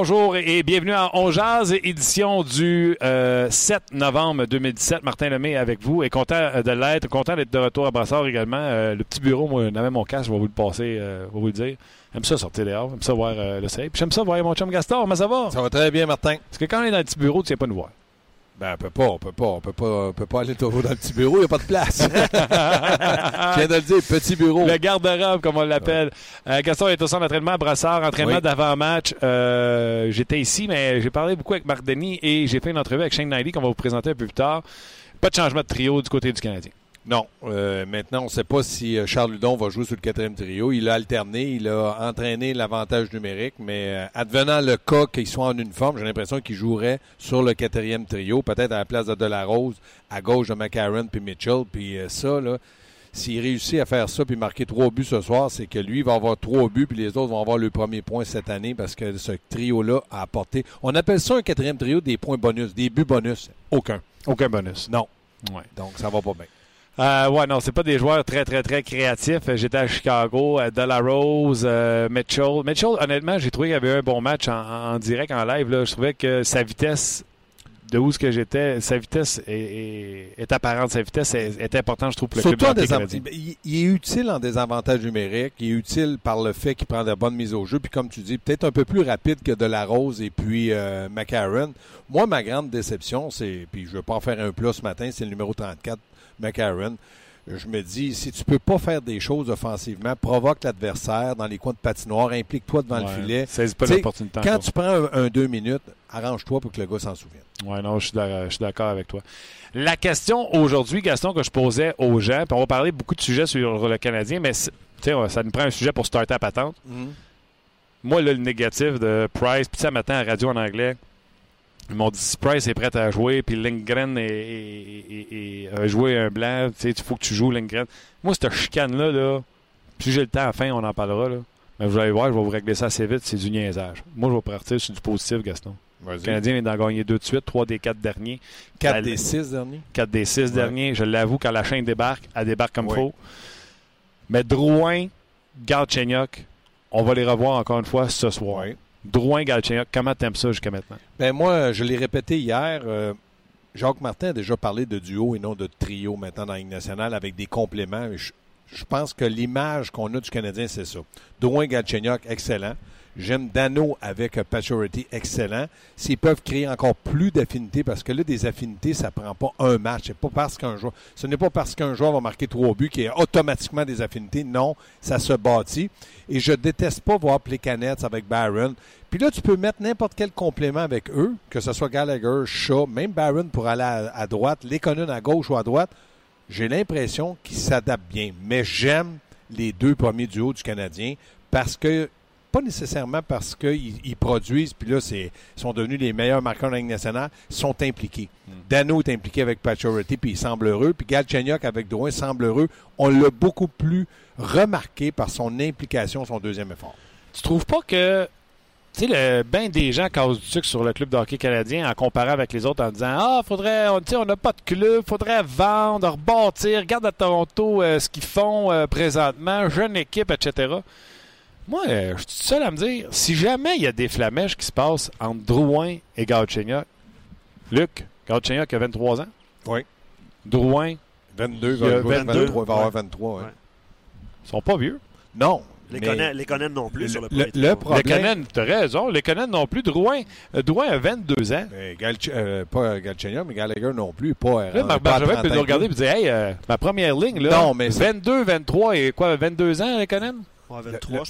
Bonjour et bienvenue à On Jazz, édition du euh, 7 novembre 2017. Martin Lemay avec vous et content euh, de l'être, content d'être de retour à Brassard également. Euh, le petit bureau, moi, j'avais mon casque, je vais vous le passer, euh, je vais vous le dire. J'aime ça sortir dehors, j'aime ça voir euh, le soleil. Puis j'aime ça voir mon chum Gaston, mais ça va? Ça va très bien, Martin. Parce que quand on est dans le petit bureau, tu viens pas nous voir. Ben, on peut pas, on peut pas, on peut pas, on peut pas aller dans le petit bureau, il n'y a pas de place. Je viens de le dire, petit bureau. Le garde-robe, comme on l'appelle. Euh, Gaston est au centre d'entraînement à Brassard, entraînement Oui. d'avant-match. Euh, J'étais ici, mais j'ai parlé beaucoup avec Marc Denis et j'ai fait une entrevue avec Shane Knightley qu'on va vous présenter un peu plus tard. Pas de changement de trio du côté du Canadien. Non, euh, maintenant, on ne sait pas si euh, Charles Ludon va jouer sur le quatrième trio. Il a alterné, il a entraîné l'avantage numérique, mais euh, advenant le cas qu'il soit en uniforme, j'ai l'impression qu'il jouerait sur le quatrième trio, peut-être à la place de Delarose, à gauche de McCarron puis Mitchell. Puis euh, ça, là, s'il réussit à faire ça puis marquer trois buts ce soir, c'est que lui va avoir trois buts puis les autres vont avoir le premier point cette année parce que ce trio-là a apporté. On appelle ça un quatrième trio des points bonus, des buts bonus. Aucun. Aucun bonus. Non. Ouais. Donc ça va pas bien. Euh, ouais, non, c'est pas des joueurs très, très, très créatifs. Euh, J'étais à Chicago, à Delarose, euh, Mitchell. Mitchell, honnêtement, j'ai trouvé qu'il y avait un bon match en, en direct, en live. Là. Je trouvais que sa vitesse, de où ce que j'étais, sa vitesse est, est- est apparente. Sa vitesse est, est importante, je trouve, pour le Surtout club en il, il est utile en désavantage numérique. Il est utile par le fait qu'il prend de bonnes mises au jeu. Puis comme tu dis, peut-être un peu plus rapide que de la Rose et puis euh, McCarron. Moi, ma grande déception, c'est, puis je ne veux pas en faire un plat ce matin, c'est le numéro 34, McCarron. Je me dis, si tu peux pas faire des choses offensivement, provoque l'adversaire dans les coins de patinoire, implique-toi devant Ouais, le filet. saisis pas l'opportunité Quand tu prends un, un deux minutes, arrange-toi pour que le gars s'en souvienne. Ouais, non, je suis d'accord avec toi. La question aujourd'hui, Gaston, que je posais aux gens, puis on va parler beaucoup de sujets sur le Canadien, mais ça nous prend un sujet pour starter à patente. Moi, là, le négatif de Price, puis sais, matin à la radio en anglais, ils m'ont dit si Price est prêt à jouer, puis Lindgren est, est- est- est- a joué un blanc, tu sais, il faut que tu joues Lindgren. Moi, cette chicane-là, là, si j'ai le temps à la fin, on en parlera. Là. Mais vous allez voir, je vais vous régler ça assez vite, c'est du niaisage. Moi, je vais partir sur du positif, Gaston. Le Canadien vient d'en gagner deux de suite, trois des quatre derniers. 4 La- des 6 derniers. quatre des six Ouais. derniers. Je l'avoue, quand la chaîne débarque, elle débarque comme Oui. faut. Mais Drouin, Galchenyuk, on va les revoir encore une fois ce soir. Ouais. Drouin, Galchenyuk, comment t'aimes ça jusqu'à maintenant? Ben moi, je l'ai répété hier. euh, Jacques Martin a déjà parlé de duo et non de trio maintenant dans la Ligue nationale avec des compléments. Je, pense que l'image qu'on a du Canadien, c'est ça. Drouin Galchenyuk, excellent. J'aime Dano avec Pacioretty, excellent. S'ils peuvent créer encore plus d'affinités, parce que là, des affinités, ça prend pas un match. C'est pas parce qu'un joueur, ce n'est pas parce qu'un joueur va marquer trois buts qu'il y a automatiquement des affinités. Non, ça se bâtit. Et je déteste pas voir Plekanec avec Barron. Puis là, tu peux mettre n'importe quel complément avec eux, que ce soit Gallagher, Shaw, même Barron pour aller à, à droite, Lekonen à gauche ou à droite. J'ai l'impression qu'ils s'adaptent bien. Mais j'aime les deux premiers duos du Canadien parce que, pas nécessairement parce qu'ils ils produisent, puis là, c'est, ils sont devenus les meilleurs marqueurs de la Ligue nationale, ils sont impliqués. Dano est impliqué avec Pacioretty, puis il semble heureux. Puis Galchenyuk avec Drouin semble heureux. On l'a beaucoup plus remarqué par son implication, son deuxième effort. Tu trouves pas que tu sais, le ben des gens causent du sucre sur le club de hockey canadien en comparant avec les autres en disant Ah, faudrait, on tu sais, on n'a pas de club, faudrait vendre, rebâtir, regarde à Toronto euh, ce qu'ils font euh, présentement, jeune équipe, etc. Moi, euh, je suis seul à me dire, si jamais il y a des flamèches qui se passent entre Drouin et Galchenyuk, Luc, Galchenyuk a 23 ans. Oui. Drouin, 22, Il y a 22, 22, il va avoir ouais. 23. ouais. Ouais. ils sont pas vieux. Non. Les mais connaît, les connaît non plus le- sur le le- premier le trio. problème- Les as raison, les Canadiens non plus. Drouin, euh, Drouin a 22 ans. mais euh, pas Galchenyuk, mais Gallagher non plus. Pas, Là, euh, Marc pas à Bergevin 30 peut nous et regarder et dire Hey, euh, ma première ligne, là, Non, mais c'est- 22, 23 et quoi, 22 ans, les Canadiens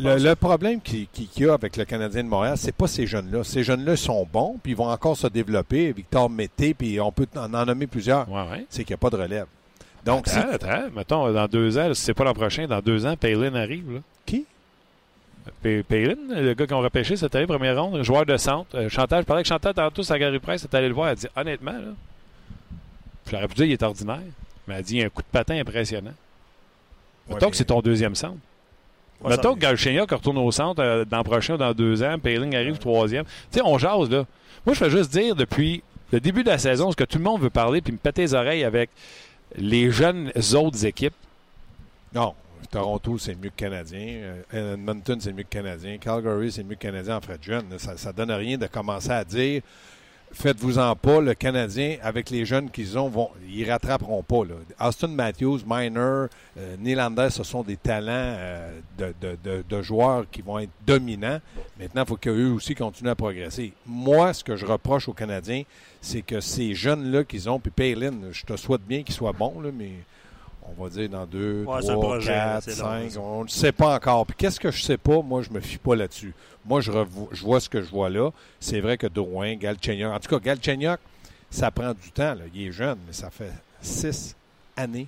le, problème qu'il y a avec le Canadien de Montréal, c'est pas ces jeunes-là. Ces jeunes-là sont bons, puis ils vont encore se développer. Victor Mété, puis on peut en, nommer plusieurs. C'est qu'il n'y a pas de relève. Donc, attends, attends, mettons, dans deux ans, si c'est pas l'an prochain, dans deux ans, Palin arrive. Là. Qui? Palin, le gars qu'on repêché cette année, première ronde, joueur de centre. Euh, Chantal, je parlais avec Chantal tantôt à Gary Price, est allé le voir, elle a dit honnêtement, là, je l'aurais pu dire, il est ordinaire, mais elle a dit il a un coup de patin impressionnant. Mettons que c'est ton deuxième centre. Ouais, Mettons que Galchenyuk retourne au centre euh, dans le prochain dans deux ans, Payling arrive troisième. Tu sais, on jase, là. Moi, je veux juste dire, depuis le début de la saison, ce que tout le monde veut parler, puis me péter les oreilles avec les jeunes autres équipes? Non. Toronto, c'est mieux que Canadien. Euh, Edmonton, c'est mieux que Canadien. Calgary, c'est mieux que Canadien en frais de jeune. Ça ne donne rien de commencer à dire faites-vous-en pas, le Canadien, avec les jeunes qu'ils ont, vont, ils rattraperont pas. Austin Matthews, Miner, euh, ce sont des talents euh, de, joueurs qui vont être dominants. Maintenant, il faut qu'eux aussi continuent à progresser. Moi, ce que je reproche aux Canadiens, c'est que ces jeunes-là qu'ils ont, puis Palin, je te souhaite bien qu'ils soient bons, là, mais on va dire dans deux, trois, quatre, cinq, on ne sait pas encore. Puis qu'est-ce que je sais pas, moi, je me fie pas là-dessus. Moi, je, je, vois ce que je vois là. C'est vrai que Drouin, Galchenyuk, en tout cas, Galchenyuk, ça prend du temps. Là. Il est jeune, mais ça fait six années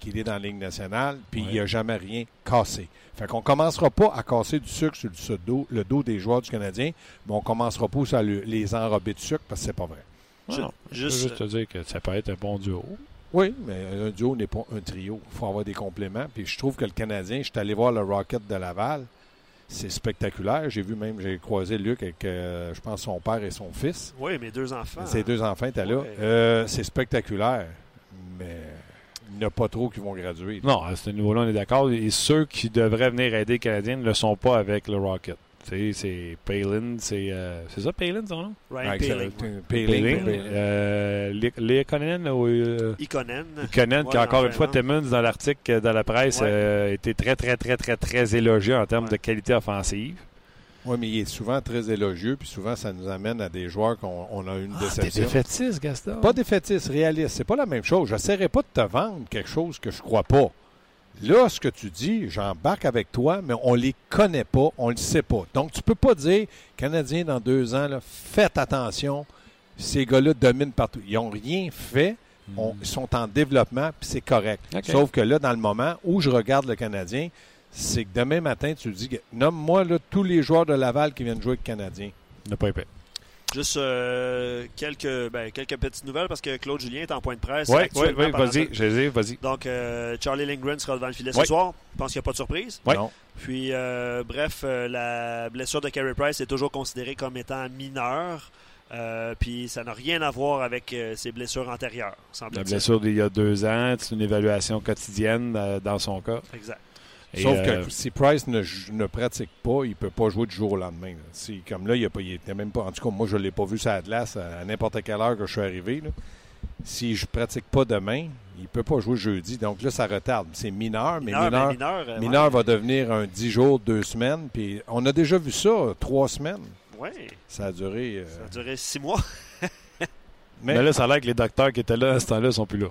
qu'il est dans la Ligue nationale, puis il n'a jamais rien cassé. Fait qu'on commencera pas à casser du sucre sur le dos, le dos des joueurs du Canadien, mais on commencera pas à les enrober de sucre parce que c'est pas vrai. je, juste te dire que ça peut être un bon duo. Oui, mais un duo n'est pas un trio. Il faut avoir des compléments. Puis je trouve que le Canadien, je suis allé voir le Rocket de Laval. C'est spectaculaire. J'ai vu même, j'ai croisé Luc avec, euh, je pense, son père et son fils. Oui, mes deux enfants. Ses deux enfants étaient là. Euh, c'est spectaculaire. Mais il n'y a pas trop qui vont graduer. Non, à ce niveau-là, on est d'accord. Et ceux qui devraient venir aider les Canadiens ne le sont pas avec le Rocket c'est Palin, c'est euh, c'est ça Palin son nom? Ryan Palin. Palin. Euh, ou... Euh. Ikonen, qui encore une fois, Timmons, dans l'article dans la presse, euh, était très, très, très, très, très élogieux en termes de qualité offensive. Oui, mais il est souvent très élogieux, puis souvent, ça nous amène à des joueurs qu'on a une ah, déception. défaitiste, Gaston? Pas défaitiste, réaliste. C'est pas la même chose. Je n'essaierai pas de te vendre quelque chose que je crois pas. Là, ce que tu dis, j'embarque avec toi, mais on les connaît pas, on le sait pas. Donc, tu peux pas dire, Canadiens, dans deux ans, faites attention, ces gars-là dominent partout. Ils n'ont rien fait, hmm. ils sont en développement, puis c'est correct. Sauf que là, dans le moment où je regarde le Canadien, c'est que demain matin, tu dis, nomme-moi tous les joueurs de Laval qui viennent jouer avec le Canadien. Ne pas épais. Juste euh, quelques, ben, quelques petites nouvelles parce que Claude Julien est en point de presse. Oui, oui, oui vas-y, vas-y. Donc, euh, Charlie Lindgren sera devant le filet ce soir. Je pense qu'il n'y a pas de surprise. Non. Puis, euh, bref, la blessure de Carey Price est toujours considérée comme étant mineure. puis ça n'a rien à voir avec ses blessures antérieures. La blessure d'il y a deux ans, c'est une évaluation quotidienne dans son cas. Exact. Sauf que euh, si Price ne, ne, pratique pas, il ne peut pas jouer du jour au lendemain. comme là, il, a pas, il était même pas. En tout cas, moi, je ne l'ai pas vu ça glace à, n'importe quelle heure que je suis arrivé. Si je ne pratique pas demain, il ne peut pas jouer jeudi. Donc là, ça retarde. C'est mineur, mais mineur, mineur, euh, va devenir un 10 jours, deux semaines. Puis on a déjà vu ça, trois semaines. Oui. Ça a duré. Euh, ça a duré six mois. mais, là, ça a l'air que les docteurs qui étaient là à ce temps-là ne sont plus là.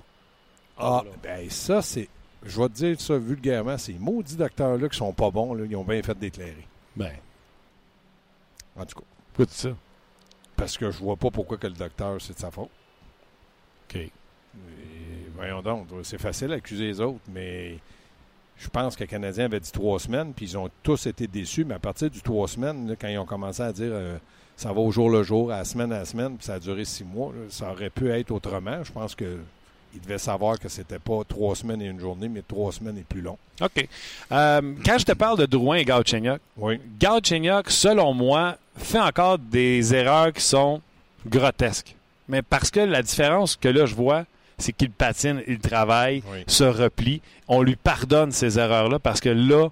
Ah, ah ben ça, c'est je vais te dire ça vulgairement, ces maudits docteurs-là qui sont pas bons, là, ils ont bien fait d'éclairer. Ben. En tout cas. Pourquoi ça? Parce que je vois pas pourquoi que le docteur, c'est de sa faute. OK. voyons donc, c'est facile d'accuser les autres, mais je pense que le Canadien avait dit trois semaines, puis ils ont tous été déçus, mais à partir du trois semaines, quand ils ont commencé à dire euh, ça va au jour le jour, à la semaine à la semaine, puis ça a duré six mois, ça aurait pu être autrement. Je pense que il devait savoir que c'était pas trois semaines et une journée, mais trois semaines et plus long. OK. Euh, quand je te parle de Drouin et Galchenyuk, oui. selon moi, fait encore des erreurs qui sont grotesques. Mais parce que la différence que là, je vois, c'est qu'il patine, il travaille, se replie. On lui pardonne ces erreurs-là parce que là,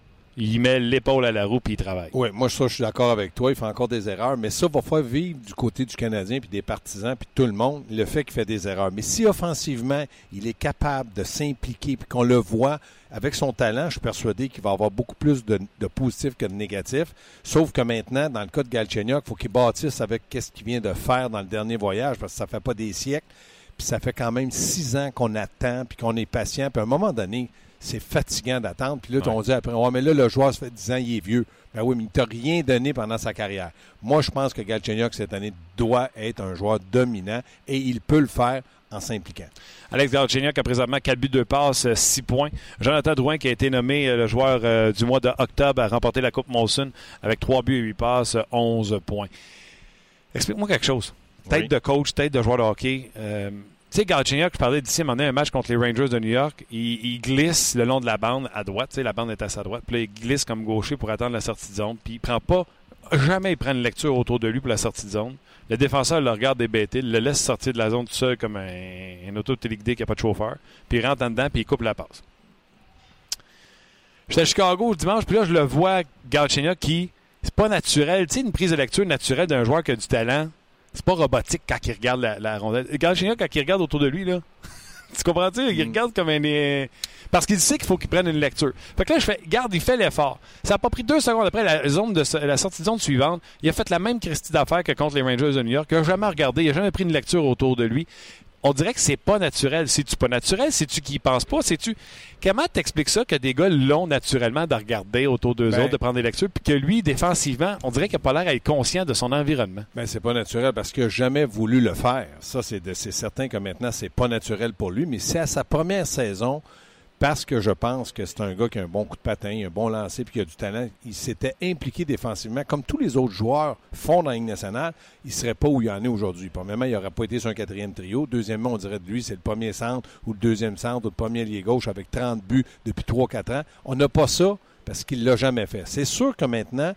il met l'épaule à la roue puis il travaille. Oui, moi, ça, je suis d'accord avec toi. Il fait encore des erreurs, mais ça va faire vivre du côté du Canadien puis des partisans puis tout le monde le fait qu'il fait des erreurs. Mais si offensivement, il est capable de s'impliquer puis qu'on le voit avec son talent, je suis persuadé qu'il va avoir beaucoup plus de, positifs que de négatifs. Sauf que maintenant, dans le cas de Galchenyuk, il faut qu'il bâtisse avec ce qu'il vient de faire dans le dernier voyage parce que ça fait pas des siècles. Puis ça fait quand même six ans qu'on attend puis qu'on est patient. Puis à un moment donné, c'est fatigant d'attendre. Puis là, on dit après, ouais, mais là, le joueur, ça fait 10 ans, il est vieux. Ben oui, mais il t'a rien donné pendant sa carrière. Moi, je pense que Galchenyuk, cette année, doit être un joueur dominant et il peut le faire en s'impliquant. Alex Galchenyuk a présentement 4 buts, 2 passes, 6 points. Jonathan Drouin, qui a été nommé euh, le joueur euh, du mois d'octobre, a remporté la Coupe Molson avec 3 buts et 8 passes, 11 points. Explique-moi quelque chose. Tête de coach, tête de joueur de hockey. Euh, sais, Galchenyuk, je parlais d'ici, un un match contre les Rangers de New York. Il, glisse le long de la bande à droite. Tu sais, la bande est à sa droite. Puis là, il glisse comme gaucher pour attendre la sortie de zone. Puis il prend pas. Jamais il prend une lecture autour de lui pour la sortie de zone. Le défenseur le regarde débêter, le laisse sortir de la zone tout seul comme un, auto téléguidé qui n'a pas de chauffeur. Puis il rentre en dedans, puis il coupe la passe. J'étais à Chicago dimanche, puis là, je le vois, Galchenyuk, qui. C'est pas naturel. Tu sais, une prise de lecture naturelle d'un joueur qui a du talent c'est pas robotique quand il regarde la, la rondelle. Galchenyuk, quand il regarde autour de lui, là, tu comprends-tu? Il mm. regarde comme un. Euh, parce qu'il sait qu'il faut qu'il prenne une lecture. Fait que là, je fais, garde, il fait l'effort. Ça n'a pas pris deux secondes après la, zone de, la sortie de zone suivante. Il a fait la même Christie d'affaires que contre les Rangers de New York. Il n'a jamais regardé, il n'a jamais pris une lecture autour de lui on dirait que c'est pas naturel. C'est-tu pas naturel? C'est-tu qui pense pas? C'est-tu. Comment t'expliques ça que des gars l'ont naturellement de regarder autour d'eux ben- autres, de prendre des lectures, puis que lui, défensivement, on dirait qu'il n'a pas l'air d'être conscient de son environnement? Ben, c'est pas naturel parce qu'il n'a jamais voulu le faire. Ça, c'est certain que maintenant, c'est pas naturel pour lui, mais c'est à sa première saison parce que je pense que c'est un gars qui a un bon coup de patin, un bon lancer, puis qui a du talent. Il s'était impliqué défensivement, comme tous les autres joueurs font dans la Ligue nationale. Il ne serait pas où il en est aujourd'hui. Premièrement, il n'aurait pas été sur un quatrième trio. Deuxièmement, on dirait de lui, c'est le premier centre ou le deuxième centre ou le premier lié gauche avec 30 buts depuis 3-4 ans. On n'a pas ça parce qu'il ne l'a jamais fait. C'est sûr que maintenant,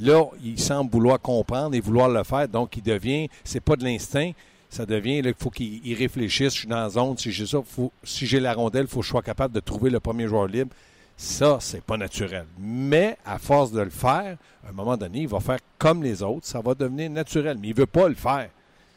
là, il semble vouloir comprendre et vouloir le faire. Donc, il devient, c'est pas de l'instinct, ça devient qu'il faut qu'il réfléchisse. Je suis dans la zone. Si j'ai ça, si j'ai la rondelle, il faut que je sois capable de trouver le premier joueur libre. Ça, c'est pas naturel. Mais à force de le faire, à un moment donné, il va faire comme les autres. Ça va devenir naturel. Mais il veut pas le faire.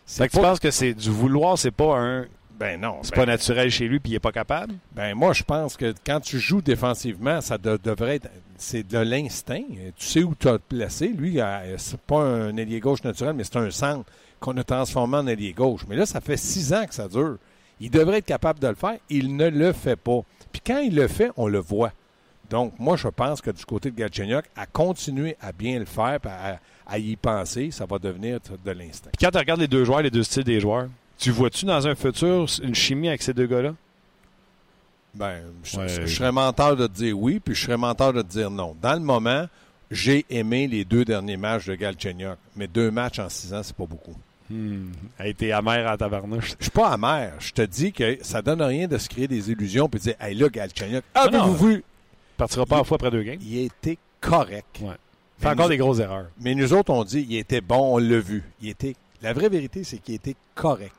C'est que tu penses que c'est du vouloir, c'est pas un. Ben non. C'est ben pas naturel chez lui puis il est pas capable? Ben moi, je pense que quand tu joues défensivement, ça devrait être. C'est de l'instinct. Tu sais où tu as placé. Lui, c'est pas un ailier gauche naturel, mais c'est un centre qu'on a transformé en allié gauche. Mais là, ça fait six ans que ça dure. Il devrait être capable de le faire. Il ne le fait pas. Puis quand il le fait, on le voit. Donc, moi, je pense que du côté de Galchenyuk, à continuer à bien le faire, à, y penser, ça va devenir de l'instinct. Quand tu regardes les deux joueurs, les deux styles des joueurs, tu vois-tu dans un futur une chimie avec ces deux gars-là? Ben, je, serais menteur de te dire oui, puis je serais menteur de te dire non. Dans le moment, j'ai aimé les deux derniers matchs de Galchenyuk, mais deux matchs en six ans, c'est pas beaucoup. Hmm. A été amer en tabarnouche. Je suis pas amer. Je te dis que ça donne rien de se créer des illusions et de dire Hey là, Galchenyuk, avez-vous vu? Il partira pas à fois après deux games. Il été correct. Ouais. Fait encore des grosses erreurs. Mais nous autres, on dit il était bon, on l'a vu. Il était. La vraie vérité, c'est qu'il était correct.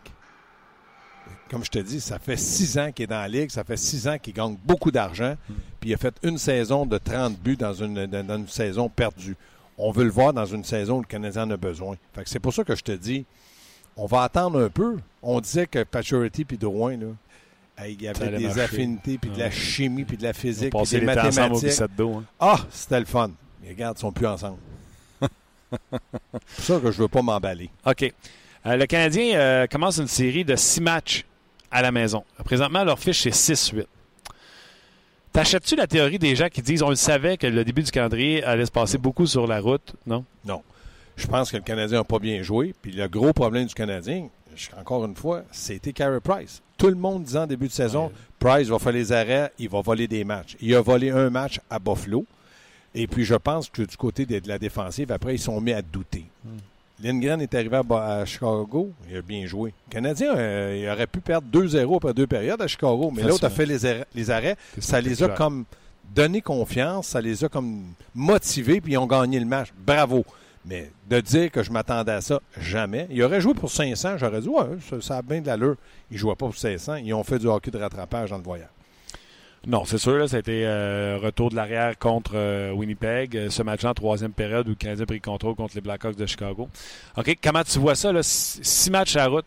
Comme je te dis, ça fait six ans qu'il est dans la Ligue, ça fait six ans qu'il gagne beaucoup d'argent, hmm. puis il a fait une saison de 30 buts dans une, dans une saison perdue on veut le voir dans une saison où le Canadien en a besoin. Fait c'est pour ça que je te dis, on va attendre un peu. On disait que Paturity puis Drouin, là, il y avait des affinités, puis de la chimie, puis de la physique, puis des mathématiques. Hein. Ah, c'était le fun. Mais regarde, ils sont plus ensemble. c'est ça que je veux pas m'emballer. OK. Euh, le Canadien euh, commence une série de six matchs à la maison. Présentement, leur fiche, c'est 6-8. T'achètes-tu la théorie des gens qui disent on le savait que le début du calendrier allait se passer beaucoup sur la route, non? Non. Je pense que le Canadien n'a pas bien joué. Puis le gros problème du Canadien, encore une fois, c'était Carey Price. Tout le monde disant en début de saison, Price va faire les arrêts, il va voler des matchs. Il a volé un match à Buffalo. Et puis je pense que du côté de la défensive, après, ils sont mis à douter. Hmm. Lindgren est arrivé à, Chicago, il a bien joué. Le Canadien, euh, il aurait pu perdre 2-0 après deux périodes à Chicago, mais l'autre a fait les arrêts. ça les a comme donné confiance, ça les a comme motivés, puis ils ont gagné le match. Bravo. Mais de dire que je m'attendais à ça, jamais. Il aurait joué pour 500, j'aurais dit, ouais, ça, a bien de l'allure. Il ne jouait pas pour 500. Ils ont fait du hockey de rattrapage dans le voyage. Non, c'est sûr, là, ça a été euh, retour de l'arrière contre euh, Winnipeg. Euh, ce match-là en troisième période où le Canadien a pris le contrôle contre les Blackhawks de Chicago. OK, comment tu vois ça, là? Six matchs à la route,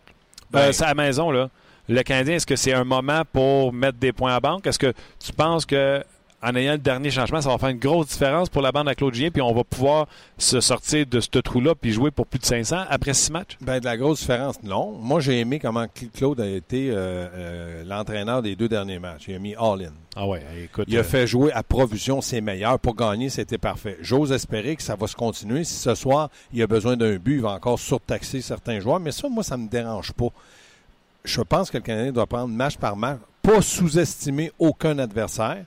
ben, c'est à la maison, là. Le Canadien, est-ce que c'est un moment pour mettre des points à banque? Est-ce que tu penses que en ayant le dernier changement, ça va faire une grosse différence pour la bande à Claude Julien, puis on va pouvoir se sortir de ce trou-là puis jouer pour plus de 500 après six matchs? Ben, de la grosse différence, non. Moi, j'ai aimé comment Claude a été euh, euh, l'entraîneur des deux derniers matchs. Il a mis all-in. Ah ouais, écoute. Il a fait jouer à provision ses meilleurs. Pour gagner, c'était parfait. J'ose espérer que ça va se continuer. Si ce soir, il a besoin d'un but, il va encore surtaxer certains joueurs. Mais ça, moi, ça me dérange pas. Je pense que le Canadien doit prendre match par match, pas sous-estimer aucun adversaire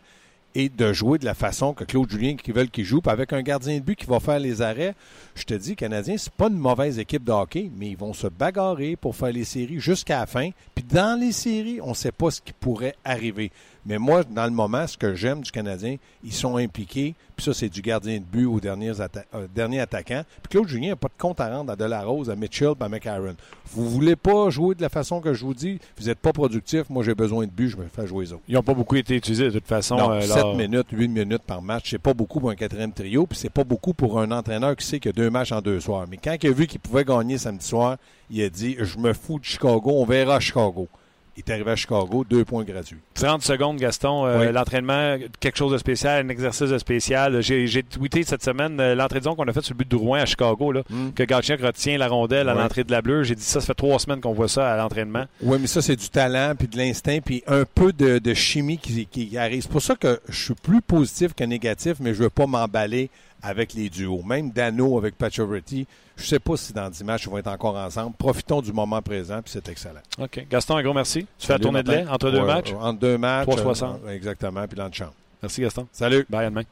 et de jouer de la façon que Claude Julien qui veulent qu'il joue, puis avec un gardien de but qui va faire les arrêts. Je te dis, Canadien, c'est pas une mauvaise équipe de hockey, mais ils vont se bagarrer pour faire les séries jusqu'à la fin. Puis dans les séries, on ne sait pas ce qui pourrait arriver. Mais moi, dans le moment, ce que j'aime du Canadien, ils sont impliqués. Puis ça, c'est du gardien de but aux derniers, euh, derniers attaquants. Puis Claude Julien n'a pas de compte à rendre à Delarose, à Mitchell, à McAaron. Vous voulez pas jouer de la façon que je vous dis, vous n'êtes pas productif. Moi, j'ai besoin de but, je me fais jouer les autres. Ils n'ont pas beaucoup été utilisés de toute façon. Non, 7 minutes, 8 minutes par match, c'est pas beaucoup pour un quatrième trio. Puis c'est pas beaucoup pour un entraîneur qui sait qu'il y a deux matchs en deux soirs. Mais quand il a vu qu'il pouvait gagner samedi soir, il a dit Je me fous de Chicago, on verra Chicago. Il est arrivé à Chicago, deux points gratuits. 30 secondes, Gaston. Euh, l'entraînement, quelque chose de spécial, un exercice de spécial. J'ai tweeté cette semaine euh, l'entrée de zone qu'on a faite sur le but de Rouen à Chicago, là, mm. que Galchenyuk retient la rondelle à l'entrée de la bleue. J'ai dit ça, ça fait trois semaines qu'on voit ça à l'entraînement. Oui, mais ça, c'est du talent, puis de l'instinct, puis un peu de, chimie qui, qui arrive. C'est pour ça que je suis plus positif que négatif, mais je veux pas m'emballer avec les duos. Même Dano avec Pacioretty, je ne sais pas si dans 10 matchs, ils vont être encore ensemble. Profitons du moment présent, puis c'est excellent. OK. Gaston, un gros merci. Tu fais la tournée de lait entre deux matchs? Entre deux matchs. 360. Euh, exactement, puis dans le champ. Merci, Gaston. Salut. Bye, à demain.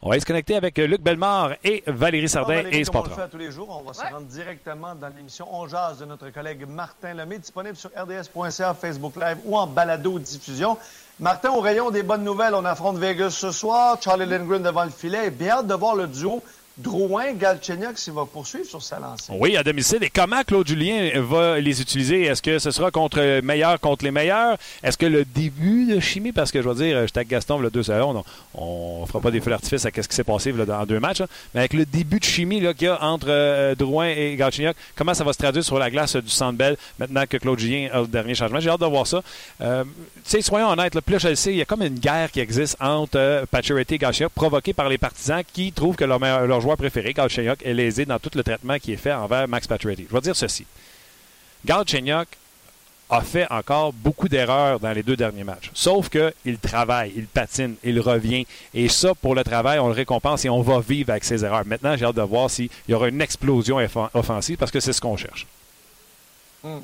On va se connecter avec Luc Bellemare et Valérie Sardin et Sport. On le fait tous les jours. On va se rendre directement dans l'émission On jase de notre collègue Martin Lemay, disponible sur rds.ca, Facebook Live ou en balado-diffusion. Martin, au rayon des bonnes nouvelles, on affronte Vegas ce soir. Charlie Lindgren devant le filet. Bien hâte de voir le duo Drouin, Galchenyuk s'il va poursuivre sur sa lancée. Oui, à domicile. Et comment Claude Julien va les utiliser? Est-ce que ce sera contre meilleur contre les meilleurs? Est-ce que le début de chimie, parce que je veux dire, j'étais avec Gaston le deux secondes, on ne fera pas des feux d'artifice à ce qui s'est passé dans deux matchs, mais avec le début de chimie qu'il y a entre euh, Drouin et Galchenyuk, comment ça va se traduire sur la glace du Centre maintenant que Claude Julien a le dernier changement? J'ai hâte de voir ça. Euh, soyons honnêtes, là, plus je le sais, il y a comme une guerre qui existe entre euh, et Galchenyuk provoquée par les partisans qui trouvent que leur, meilleur, leur joueur préféré, Galchenyuk, est lésé dans tout le traitement qui est fait envers Max Pacioretty. Je vais dire ceci. Galchenyuk a fait encore beaucoup d'erreurs dans les deux derniers matchs. Sauf qu'il travaille, il patine, il revient. Et ça, pour le travail, on le récompense et on va vivre avec ses erreurs. Maintenant, j'ai hâte de voir s'il y aura une explosion offensive parce que c'est ce qu'on cherche. Hmm.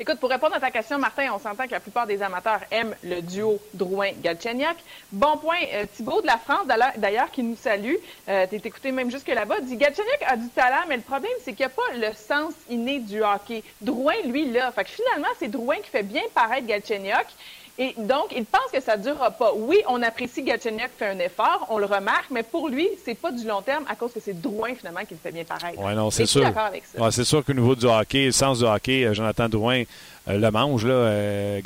Écoute, pour répondre à ta question, Martin, on s'entend que la plupart des amateurs aiment le duo Drouin-Galchenyuk. Bon point. Euh, Thibault de la France, d'ailleurs, qui nous salue, euh, t'es écouté même jusque là-bas, dit Galchenyuk a du talent, mais le problème, c'est qu'il n'y a pas le sens inné du hockey. Drouin, lui, là. Fait que finalement, c'est Drouin qui fait bien paraître Galchenyuk. Et donc, il pense que ça ne durera pas. Oui, on apprécie Gatchenyuk fait un effort, on le remarque, mais pour lui, c'est pas du long terme à cause que c'est Drouin, finalement, qui le fait bien pareil. Oui, non, c'est sûr. Ouais, c'est sûr qu'au niveau du hockey, le sens du hockey, euh, Jonathan Drouin le mange, là, euh,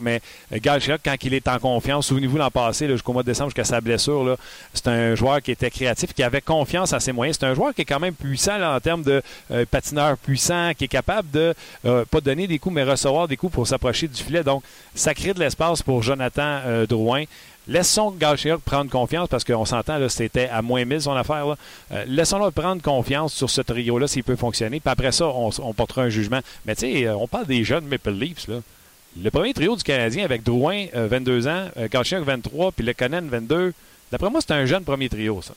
Mais euh, Galchenyuk, quand il est en confiance, souvenez-vous l'an passé, jusqu'au mois de décembre, jusqu'à sa blessure, c'est un joueur qui était créatif, qui avait confiance à ses moyens. C'est un joueur qui est quand même puissant en termes de patineur puissant, qui est capable de pas donner des coups, mais recevoir des coups pour s'approcher du filet. Donc, ça crée de l'espace pour Jonathan Drouin. Laissons Galchenyuk prendre confiance parce qu'on s'entend, c'était à moins 1000 son affaire. Euh, laissons-le prendre confiance sur ce trio-là s'il peut fonctionner. Puis après ça, on, portera un jugement. Mais tu sais, euh, on parle des jeunes Maple Leafs. Le premier trio du Canadien avec Drouin, 22 euh, ans, Galchenyuk, 23, puis Le Conan, 22. D'après moi, c'est un jeune premier trio, ça.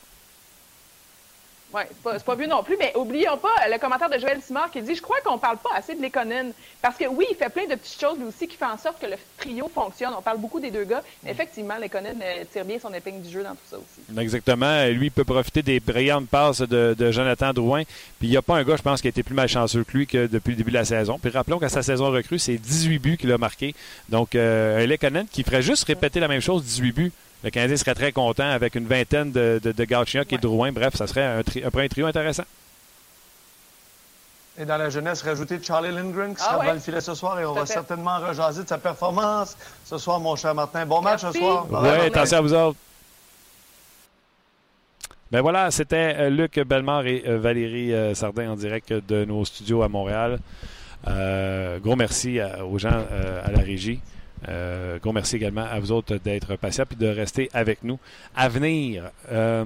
Oui, c'est pas, pas, vieux non plus, mais oublions pas le commentaire de Joël Simard qui dit Je crois qu'on parle pas assez de Lekonen. Parce que oui, il fait plein de petites choses lui aussi qui font en sorte que le trio fonctionne. On parle beaucoup des deux gars, mais effectivement, Lekonen euh, tire bien son épingle du jeu dans tout ça aussi. Exactement. Lui, il peut profiter des brillantes passes de, Jonathan Drouin. Puis il n'y a pas un gars, je pense, qui a été plus malchanceux que lui que depuis le début de la saison. Puis rappelons qu'à sa saison recrue, c'est 18 buts qu'il a marqué. Donc, euh, Lekonen qui ferait juste répéter la même chose, 18 buts le Canadien serait très content avec une vingtaine de, de, de et Drouin. Bref, ça serait un, tri, un premier trio intéressant. Et dans la jeunesse, rajouter Charlie Lindgren qui ah sera dans le filet ce soir et on va certainement rejaser de sa performance ce soir, mon cher Martin. Bon match ce soir. Oui, attention à vous autres. Ben voilà, c'était euh, Luc Bellemare et euh, Valérie euh, Sardin en direct de nos studios à Montréal. gros merci aux gens à la régie. Euh, gros merci également à vous autres d'être patients et de rester avec nous. À venir, euh,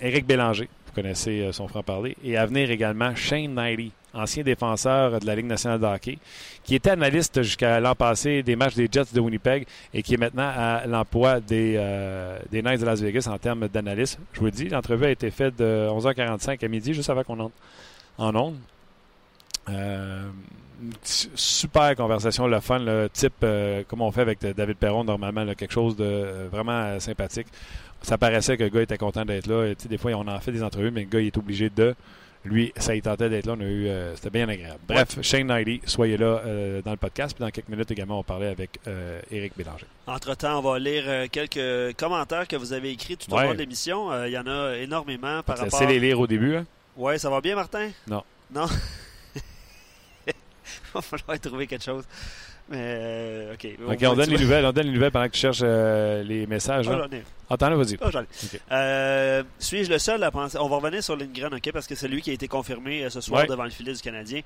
Éric Bélanger, vous connaissez euh, son franc-parler, et à venir également Shane Knighty, ancien défenseur de la Ligue nationale de hockey, qui était analyste jusqu'à l'an passé des matchs des Jets de Winnipeg et qui est maintenant à l'emploi des, euh, des Knights de Las Vegas en termes d'analyste. Je vous le dis, l'entrevue a été faite de 11h45 à midi, juste avant qu'on entre en onde. Super conversation, le fun, le type euh, comme on fait avec David Perron normalement, là, quelque chose de euh, vraiment euh, sympathique. Ça paraissait que le gars était content d'être là. Et, des fois, on en fait des entrevues, mais le gars il est obligé de. Lui, ça il tentait d'être là. On a eu, euh, c'était bien agréable. Bref, Shane Knighty, soyez là euh, dans le podcast. Puis dans quelques minutes également, on va parler avec euh, Éric Bélanger. Entre-temps, on va lire quelques commentaires que vous avez écrits tout au Ouais. long de l'émission. Euh, Il y en a énormément par rapport... Laissez les lire au début. Hein? Ouais, ça va bien, Martin? Non. Non? Il va falloir trouver quelque chose. Mais, euh, OK. On donne les nouvelles. On donne les nouvelles pendant que tu cherches euh, les messages. Là. j'en ai. Attends, là, vas-y. J'en ai. Ok. Euh, Suis-je le seul à penser... On va revenir sur Lindgren, OK? Parce que c'est lui qui a été confirmé ce soir Ouais. devant le filet du Canadien.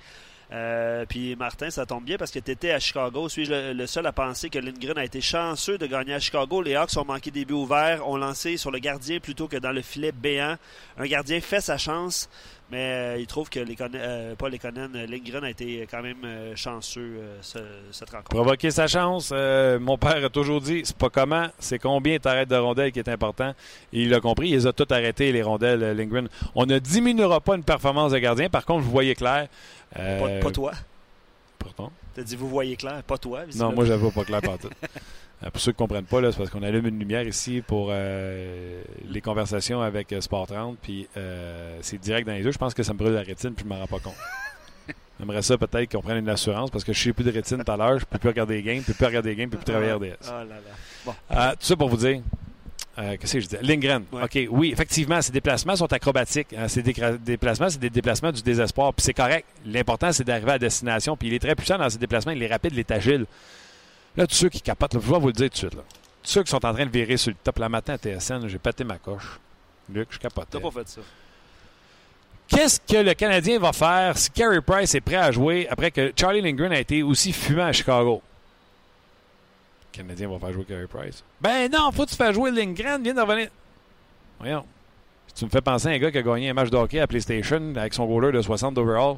Puis Martin, ça tombe bien parce que tu étais à Chicago. Suis-je le, le seul à penser que Lindgren a été chanceux de gagner à Chicago? Les Hawks ont manqué des buts ouverts, ont lancé sur le gardien plutôt que dans le filet béant. Un gardien fait sa chance, mais euh, il trouve que les pas les Lindgren a été quand même euh, chanceux euh, ce- cette rencontre. Provoquer sa chance. mon père a toujours dit c'est pas comment, c'est combien t'arrêtes de rondelles qui est important. Et il a compris. Il les a toutes arrêtées, les rondelles, Lindgren. On ne diminuera pas une performance de gardien. Par contre, vous voyez clair. Pas, pas toi. Pardon? T'as dit vous voyez clair, pas toi. Non, moi, j'avoue pas clair partout. Euh, pour ceux qui ne comprennent pas, c'est parce qu'on allume une lumière ici pour euh, les conversations avec euh, Sport 30, puis euh, c'est direct dans les yeux. Je pense que ça me brûle la rétine, puis je ne m'en rends pas compte. J'aimerais ça peut-être qu'on prenne une assurance parce que je ne sais plus de rétine tout à l'heure, je ne peux plus regarder les games, je ne peux plus regarder les games, je ne peux plus travailler RDS. Oh là là. Bon. Euh, tout ça pour vous dire. euh, Qu'est-ce que je dis? Lindgren. Ouais. OK, oui, effectivement, ces déplacements sont acrobatiques. hein. Ces déplacements, c'est des déplacements du désespoir. Puis c'est correct. L'important, c'est d'arriver à destination. Puis il est très puissant dans ses déplacements. Il est rapide, il est agile. Là, tous ceux qui capotent, là, je vais vous le dire tout de suite. Là. Tous ceux qui sont en train de virer sur le top. La matin à TSN, j'ai pété ma coche. Luc, je capote. T'as pas fait ça. Qu'est-ce que le Canadien va faire si Carey Price est prêt à jouer après que Charlie Lindgren a été aussi fumant à Chicago? Le Canadien va faire jouer Carey Price. Ben non, faut que tu fasses jouer Lindgren, viens de revenir. Voyons. Tu me fais penser à un gars qui a gagné un match de hockey à PlayStation avec son goaler de 60 d'overall.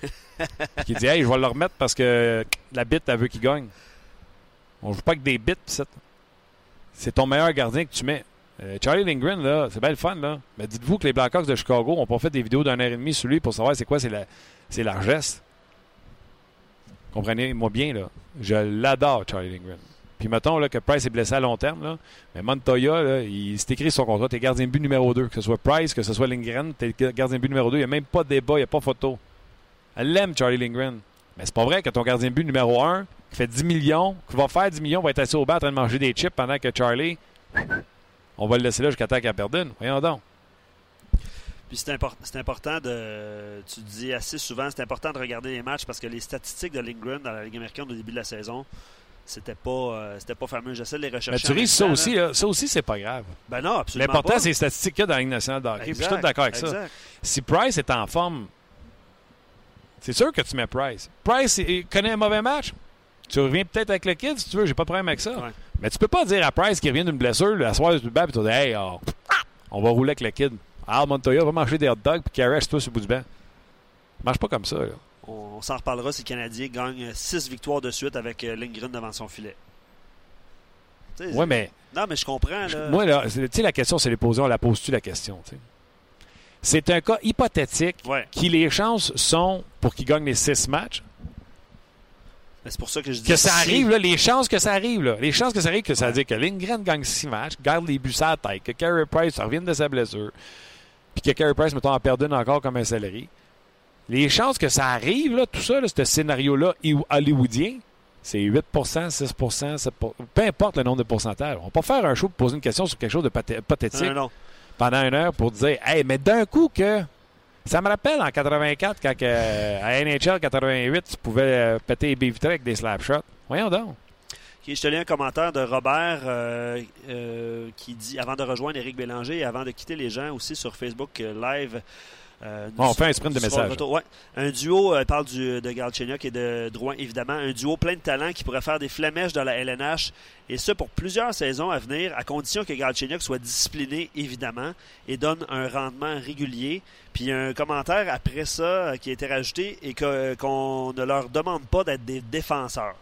Qui dit Hey, je vais le remettre parce que la bite, elle veut qu'il gagne. On joue pas avec des bits, c'est- ton meilleur gardien que tu mets. Euh, Charlie Lindgren, là, c'est bien le fun, là. Mais dites-vous que les Blackhawks de Chicago ont pas fait des vidéos d'un heure et demie sur lui pour savoir c'est quoi c'est la, c'est largesse. Comprenez-moi bien, là. Je l'adore, Charlie Lindgren. Puis mettons là, que Price est blessé à long terme, là, mais Montoya, là, il s'est écrit sur son contrat, t'es gardien de but numéro 2. Que ce soit Price, que ce soit Lindgren, t'es gardien de but numéro 2. Il n'y a même pas de débat, il n'y a pas photo. Elle l'aime, Charlie Lindgren. Mais c'est pas vrai que ton gardien de but numéro 1, qui fait 10 millions, qui va faire 10 millions, va être assis au banc en train de manger des chips pendant que Charlie, on va le laisser là jusqu'à temps qu'elle perdune. Voyons donc. Puis c'est impor- c'est important de. Tu dis assez souvent, c'est important de regarder les matchs parce que les statistiques de Lindgren dans la Ligue américaine au début de la saison, c'était pas, euh, c'était pas fameux. J'essaie de les rechercher. Mais tu ris, ça aussi, là. ça aussi, c'est pas grave. Ben non, absolument. L'important, c'est les statistiques qu'il y a dans la Ligue nationale de hockey. Je suis tout d'accord avec ça. Si Price est en forme, c'est sûr que tu mets Price. Price il connaît un mauvais match. Tu reviens peut-être avec le kid si tu veux, j'ai pas de problème avec ça. Ouais. Mais tu peux pas dire à Price qui revient d'une blessure, la soirée du banc, puis tu dis Hey, oh, on va rouler avec le kid. Al Montoya va manger des hot dogs, puis Carey, toi sur le bout du banc. Marche pas comme ça. Là. On, on s'en reparlera si le Canadien gagne 6 victoires de suite avec euh, Lindgren devant son filet. Ouais, mais Non, mais je comprends. Là. Moi, là, c'est- tu sais, la question, c'est les poser. On la pose-tu la question? tu sais? C'est un cas hypothétique Ouais. qui les chances sont pour qu'il gagne les six matchs. Mais c'est pour ça que je dis Que ça si- arrive, là, les chances que ça arrive, là, les chances que ça arrive, que ça veut dire que Lindgren gagne six matchs, garde les buts à la tête, que Carey Price revienne de sa blessure, puis que Carey Price, mettons, en perde une encore comme un céleri. Les chances que ça arrive, là, tout ça, là, ce scénario-là i- hollywoodien, c'est 8 6 7% peu importe le nombre de pourcentages. On pas faire un show pour poser une question sur quelque chose de pathé- pathétique non. Pendant une heure pour dire Hey, mais d'un coup que. Ça me rappelle en 84, quand à NHL 88, tu pouvais euh, péter les avec des slap shots. Voyons donc. Je te lis un commentaire de Robert euh, euh, qui dit avant de rejoindre Éric Bélanger et avant de quitter les gens aussi sur Facebook Live. Euh, on fait un sprint de messages. Ouais. Un duo, euh, parle du, de Galchenyuk et de Drouin, évidemment. Un duo plein de talent qui pourrait faire des flamèches dans la LNH. Et ce, pour plusieurs saisons à venir, à condition que Galchenyuk soit discipliné, évidemment, et donne un rendement régulier. Puis un commentaire après ça euh, qui a été rajouté et qu'on ne leur demande pas d'être des défenseurs.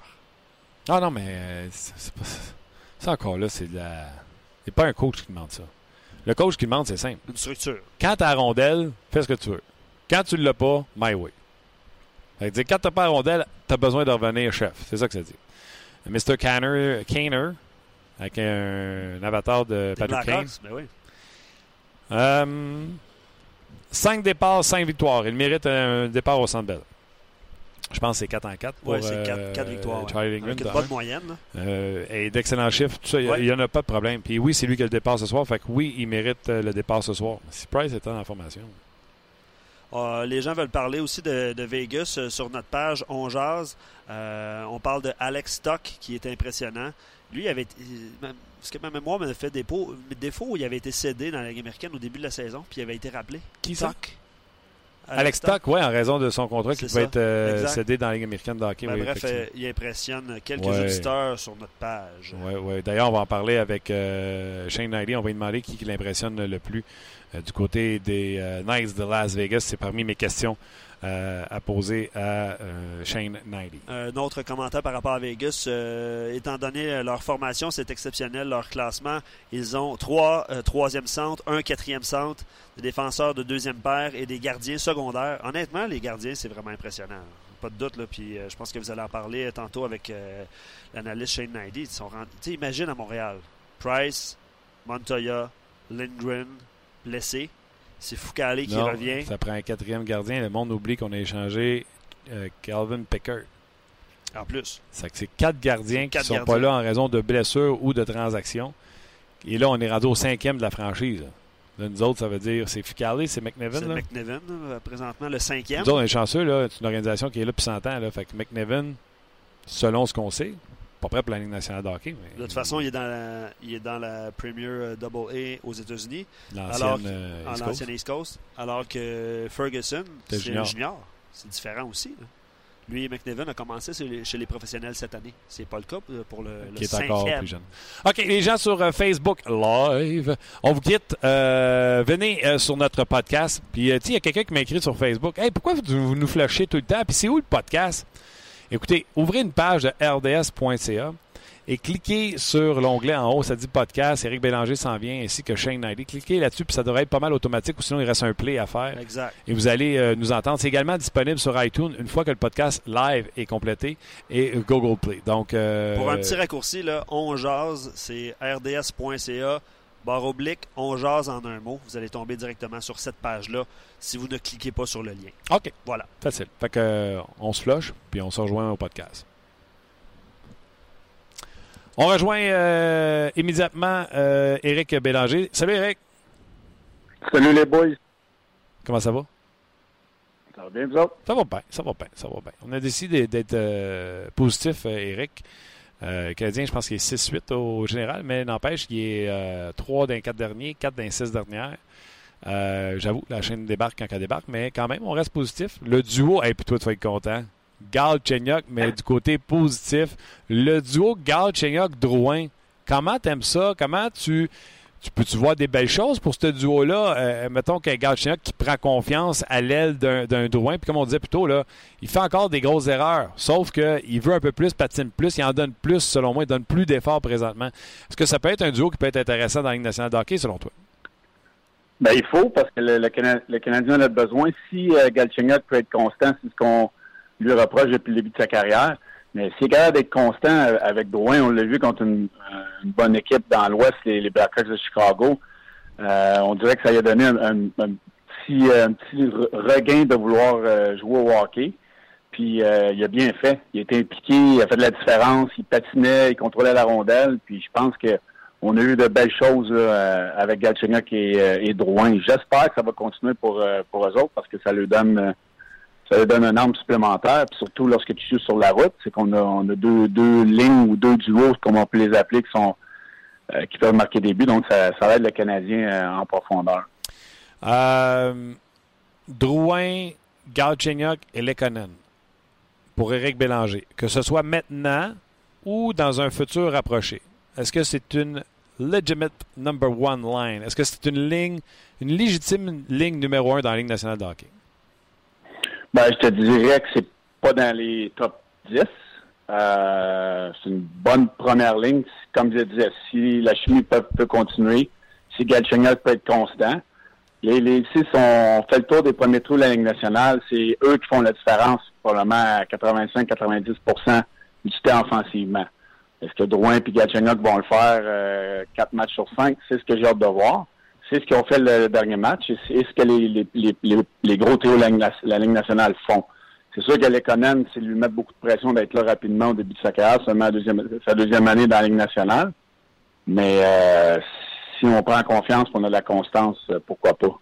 Ah non, mais euh, c'est pas ça. encore là, c'est de la. C'est pas un coach qui demande ça. Le coach qui demande, c'est simple. Une structure. Quand tu as rondelle, fais ce que tu veux. Quand tu ne l'as pas, my way. Ça dire, quand tu n'as pas la rondelle, tu as besoin de revenir chef. C'est ça que ça dit. Mr. Canner, Kaner, avec un, avatar de Patrick Kane. Ben oui. Euh, cinq départs, cinq victoires. Il mérite un départ au Centre Bell. Je pense que c'est 4 en 4 pour c'est 4, euh, victoires. Charlie Lindgren. Avec une bonne moyenne. Euh, et d'excellents chiffres. Tout ça, il n'y en a pas de problème. Puis oui, c'est lui qui a le départ ce soir. Fait que oui, il mérite euh, le départ ce soir. Si Price était en formation. Ah, les gens veulent parler aussi de, Vegas sur notre page On Jazz. on parle de Alex Stock qui est impressionnant. Lui, il avait parce que ma mémoire m'a fait défaut, défaut, il avait été cédé dans la Ligue américaine au début de la saison, puis il avait été rappelé. Qui Stock? Alex Stock, oui, en raison de son contrat qui peut être euh, cédé dans la Ligue américaine de hockey. Ben, bref, euh, il impressionne quelques auditeurs sur notre page. Oui, oui. D'ailleurs, on va en parler avec euh, Shane Knightley. On va lui demander qui, qui l'impressionne le plus du côté des Knights de Las Vegas. C'est parmi mes questions euh, à poser à euh, Shane Knightley. Un autre commentaire par rapport à Vegas. Euh, étant donné leur formation, c'est exceptionnel, leur classement. Ils ont trois troisième centres, un quatrième centre, des défenseurs de deuxième paire et des gardiens secondaires. Honnêtement, les gardiens, c'est vraiment impressionnant. Pas de doute. Là, puis, je pense que vous allez en parler tantôt avec l'analyste Shane Knightley. Ils sont imagine à Montréal. Price, Montoya, Lindgren, blessés. C'est Foucalé qui revient. Ça prend un quatrième gardien. Le monde oublie qu'on a échangé euh, Calvin Pickard. En plus. C'est quatre gardiens qui ne sont pas là en raison de blessures ou de transactions. Et là, on est rendu au cinquième de la franchise. nous autres, ça veut dire c'est Foucalé, c'est McNevin. C'est McNevin, euh, présentement le cinquième. Nous autres, on est chanceux. C'est une organisation qui est là depuis 100 ans. Là. Fait que McNevin, selon ce qu'on sait, pas prêt pour la Ligue nationale de hockey. De toute façon, il est dans la, il est dans la Premier euh, Double A aux États-Unis. L'ancienne euh, East Coast. Alors que Ferguson, c'est junior. junior. C'est différent aussi. Lui, McNevin a commencé chez les professionnels cette année. C'est pas le cas pour le, le Qui est encore plus jeune. OK, les gens sur euh, Facebook Live, on vous quitte. venez sur notre podcast. Puis, il y a quelqu'un qui m'a écrit sur Facebook. Hey, pourquoi vous nous flashez tout le temps? Puis, c'est où le podcast? Écoutez, ouvrez une page de rds.ca et cliquez sur l'onglet en haut, ça dit podcast, Éric Bélanger s'en vient, ainsi que Shane Knightley. Cliquez là-dessus, puis ça devrait être pas mal automatique, ou sinon il reste un play à faire. Exact. Et vous allez euh, nous entendre. C'est également disponible sur iTunes une fois que le podcast live est complété et Google Play. Donc, euh, Pour un petit raccourci, là, on jase, c'est rds.ca barre oblique, on jase en un mot. Vous allez tomber directement sur cette page-là si vous ne cliquez pas sur le lien. OK. Voilà. Facile. Fait que, euh, on se flush, puis on se rejoint au podcast. On rejoint euh, immédiatement euh, Éric Bélanger. Salut Éric. Salut les boys. Comment ça va? Ça va bien, vous Ça va bien, ça va bien, ça va bien. On a décidé d'être positif, Éric. Euh, le Canadien, je pense qu'il est 6-8 au général, mais n'empêche qu'il est euh, 3 d'un 4 derniers, 4 d'un 6 dernières. Euh, j'avoue, la chaîne débarque quand elle débarque, mais quand même, on reste positif. Le duo, et puis toi, tu vas être content. Gal Chenyok, mais du côté positif. Le duo Gal Chenyok Drouin. Comment t'aimes ça? Comment tu tu peux-tu voir des belles choses pour ce duo-là? Euh, mettons qu'un Galchenyuk qui prend confiance à l'aile d'un Drouin, puis comme on disait plus tôt, là, il fait encore des grosses erreurs, sauf qu'il veut un peu plus, patine plus, il en donne plus, selon moi, il donne plus d'efforts présentement. Est-ce que ça peut être un duo qui peut être intéressant dans la Ligue nationale de hockey, selon toi? Ben, il faut, parce que le, le, Canadien en a besoin. Si euh, peut être constant, c'est ce qu'on lui reproche depuis le début de sa carrière, mais c'est capable d'être constant euh, avec Drouin, on l'a vu contre une, bonne équipe dans l'Ouest, les, Blackhawks de Chicago. Euh, on dirait que ça lui a donné un, petit, un petit regain de vouloir euh, jouer au hockey. Puis il a bien fait. Il a été impliqué, il a fait de la différence, il patinait, il contrôlait la rondelle. Puis je pense que on a eu de belles choses avec Galchenyuk et, et Drouin. J'espère que ça va continuer pour, pour eux autres parce que ça lui donne ça donne un arme supplémentaire. Puis surtout lorsque tu joues sur la route, c'est qu'on a, on a deux, deux lignes ou deux duos, comme on peut les appeler, qui sont euh, qui peuvent marquer des buts. Donc ça, ça aide le Canadien euh, en profondeur. Euh, Drouin, Galchenyuk et Lekonen pour Éric Bélanger, que ce soit maintenant ou dans un futur rapproché, est-ce que c'est une legitimate number one line? Est-ce que c'est une ligne, une légitime ligne numéro un dans la Ligue nationale de hockey? Ben, je te dirais que c'est pas dans les top 10. Euh, c'est une bonne première ligne. Comme je disais, si la chimie peut, continuer, si Galchenyuk peut être constant, les, les ici sont fait le tour des premiers trous de la Ligue nationale. C'est eux qui font la différence, probablement à 85-90% du temps offensivement. Est-ce que Drouin et Galchenyuk vont le faire euh, 4 matchs sur 5? C'est ce que j'ai hâte de voir. C'est ce qu'ils ont fait le, dernier match c'est ce que les, gros trios de la, Ligue nationale font. C'est sûr que Lekonen, c'est lui mettre beaucoup de pression d'être là rapidement au début de sa carrière, seulement sa deuxième année dans la Ligue nationale. Mais euh, si on prend confiance, on a de la constance, euh, pourquoi pas.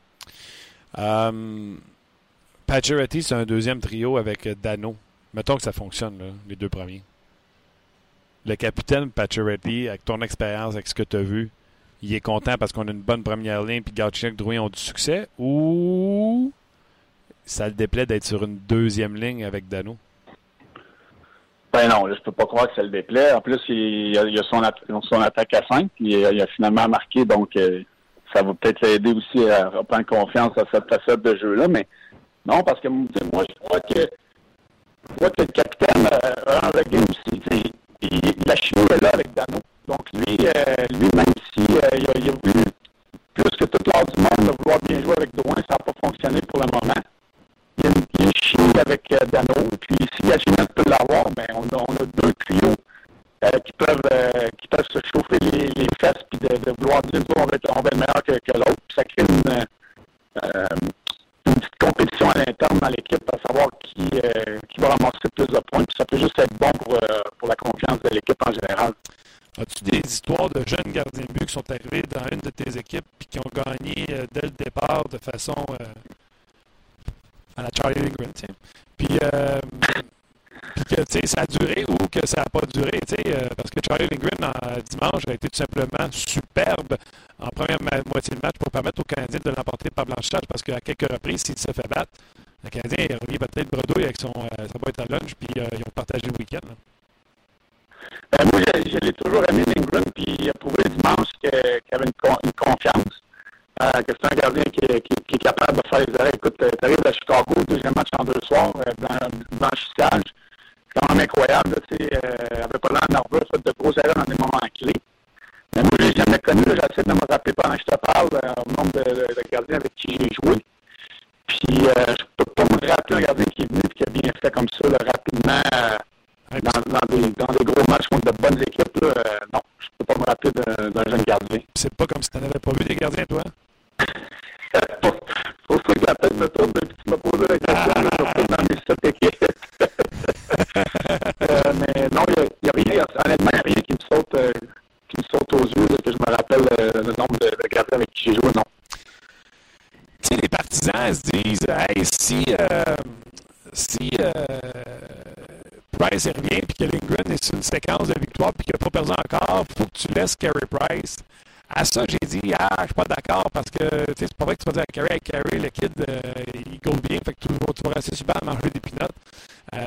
Um, c'est un deuxième trio avec Dano. Mettons que ça fonctionne, là, les deux premiers. Le capitaine Pacioretty, avec ton expérience, avec ce que tu as vu, il est content parce qu'on a une bonne première ligne puis Gauthier Drouin ont du succès ou ça le déplaît d'être sur une deuxième ligne avec Dano? Ben non, je peux pas croire que ça le déplaît. En plus, il, il a, son, attaque à 5, puis il, a finalement marqué, donc euh, ça va peut-être l'aider aussi à reprendre confiance à cette facette de jeu-là. Mais non, parce que moi, je crois que, je crois que le capitaine euh, a un regret aussi. Il, la chimie est là avec Dano. Donc lui, euh, lui même si euh, il, a, il voulu plus que toute l'art du monde de vouloir bien jouer avec Drouin, ça n'a pas fonctionné pour le moment. Il y a une, avec euh, Dano. Puis si la chimie peut l'avoir, ben on a, deux trios euh, qui peuvent qui peuvent se chauffer les, les fesses puis de, vouloir dire on va être, on va être meilleur que, que l'autre. Puis ça crée compétition à l'interne dans l'équipe à savoir qui, qui va ramasser plus de points. Puis ça peut juste être bon pour, pour la confiance de l'équipe en général. As-tu des histoires de jeunes gardiens de but qui sont arrivés dans une de tes équipes et qui ont gagné euh, dès le départ de façon euh, à la Charlie Lindgren. Puis, euh, que ça a duré ou que ça n'a pas duré, euh, parce que Charlie Lindgren, en, dimanche, a été tout simplement superbe en première moitié de match pour permettre aux Canadiens de l'emporter par blanchissage, parce qu'à quelques reprises, s'il se fait battre, le Canadien il revient peut-être bredouille avec son, sa boîte à lunch, puis ils ont partagé le week-end. Ben, moi, je, l'ai toujours aimé, Lindgren, puis il a prouvé dimanche qu'il qu avait une, confiance, euh, que c'est un gardien qui, est capable de faire les arrêts. Écoute, tu arrives à Chicago, deuxième match en deux soirs, euh, blanchissage. C'est quand même incroyable. Euh, avait pas l'air nerveux, fait de gros erreurs dans des moments clés. Mais moi, je l'ai jamais connu. J'essaie de me rappeler pendant que je te parle euh, au nombre de, gardiens avec qui j'ai joué. Puis, euh, je peux pas me rappeler un gardien qui est venu et qui a bien fait comme ça, là, rapidement. Euh, dans, des, gros matchs contre de bonnes équipes, là, non, je peux pas me rappeler d'un jeune gardien. C'est pas comme si tu n'avais pas vu des gardiens, toi? pour, pour ça que la tête me tourne depuis que tu m'as posé la question, ah, je retourne dans mes sept équipes. euh, mais non, il n'y a, a, rien, honnêtement, il n'y a rien qui me saute, euh, qui me saute aux yeux, là, que je me rappelle euh, le nombre de, de gardiens avec qui j'ai joué, non. Tu sais, les partisans se hey, si, euh, si Price revient puis que Lindgren est sur une séquence de victoire puis qu'il n'a pas perdu encore, il faut que tu laisses Carey Price. À ça, j'ai dit, ah, je suis pas d'accord parce que c'est pas vrai que tu vas dire à Carey, Carey, le kid, euh, il goal bien, fait que tu, tu vas rester super à manger des pinottes. Euh,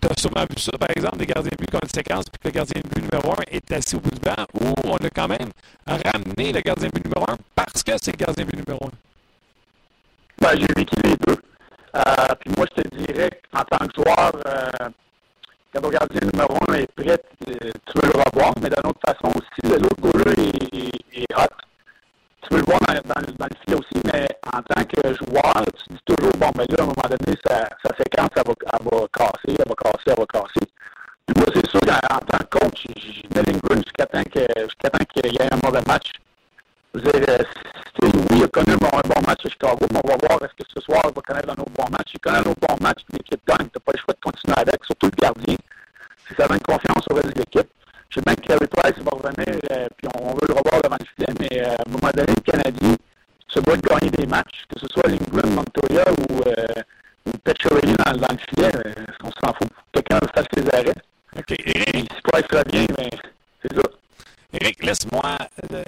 tu as sûrement vu ça, par exemple, des gardiens de but qui ont une séquence puis que le gardien de but numéro 1 est assis au bout du banc où on a quand même ramené le gardien de but numéro 1 parce que c'est le gardien de but numéro 1. Ben, j'ai vécu les deux. Euh, puis moi, je te dirais qu'en tant que joueur, euh, quand ton gardien numéro un est prêt, tu veux le revoir, mais d'une autre façon aussi, l'autre goaler est, est, est, hot. Tu veux le voir dans, dans, dans, le filet aussi, mais en tant que joueur, tu dis toujours, bon, ben là, à un moment donné, sa, sa séquence, elle va, elle va casser, elle va casser, elle va casser. Puis moi, c'est sûr qu'en tant que coach, je mets Lindgren jusqu'à temps qu'il y ait un mauvais match. Je veux dire, connu un bon, match à Chicago, mais on va voir est-ce que ce soir, il va connaître un autre bon match. Il connaît un autre bon match, l'équipe gagne. Tu n'as pas le choix de continuer avec, surtout le gardien. Si ça donne confiance au reste de l'équipe. Je sais bien que Carey Price va revenir, euh, puis on, veut le revoir devant le filet, mais euh, à un moment donné, le Canadien se doit de gagner des matchs, que ce soit Lindgren, Montoya ou, euh, ou dans, dans, le filet, euh, on s'en fout. Quelqu'un fasse les arrêts. Okay. Et, si Price revient, ben, c'est ça. Éric, laisse-moi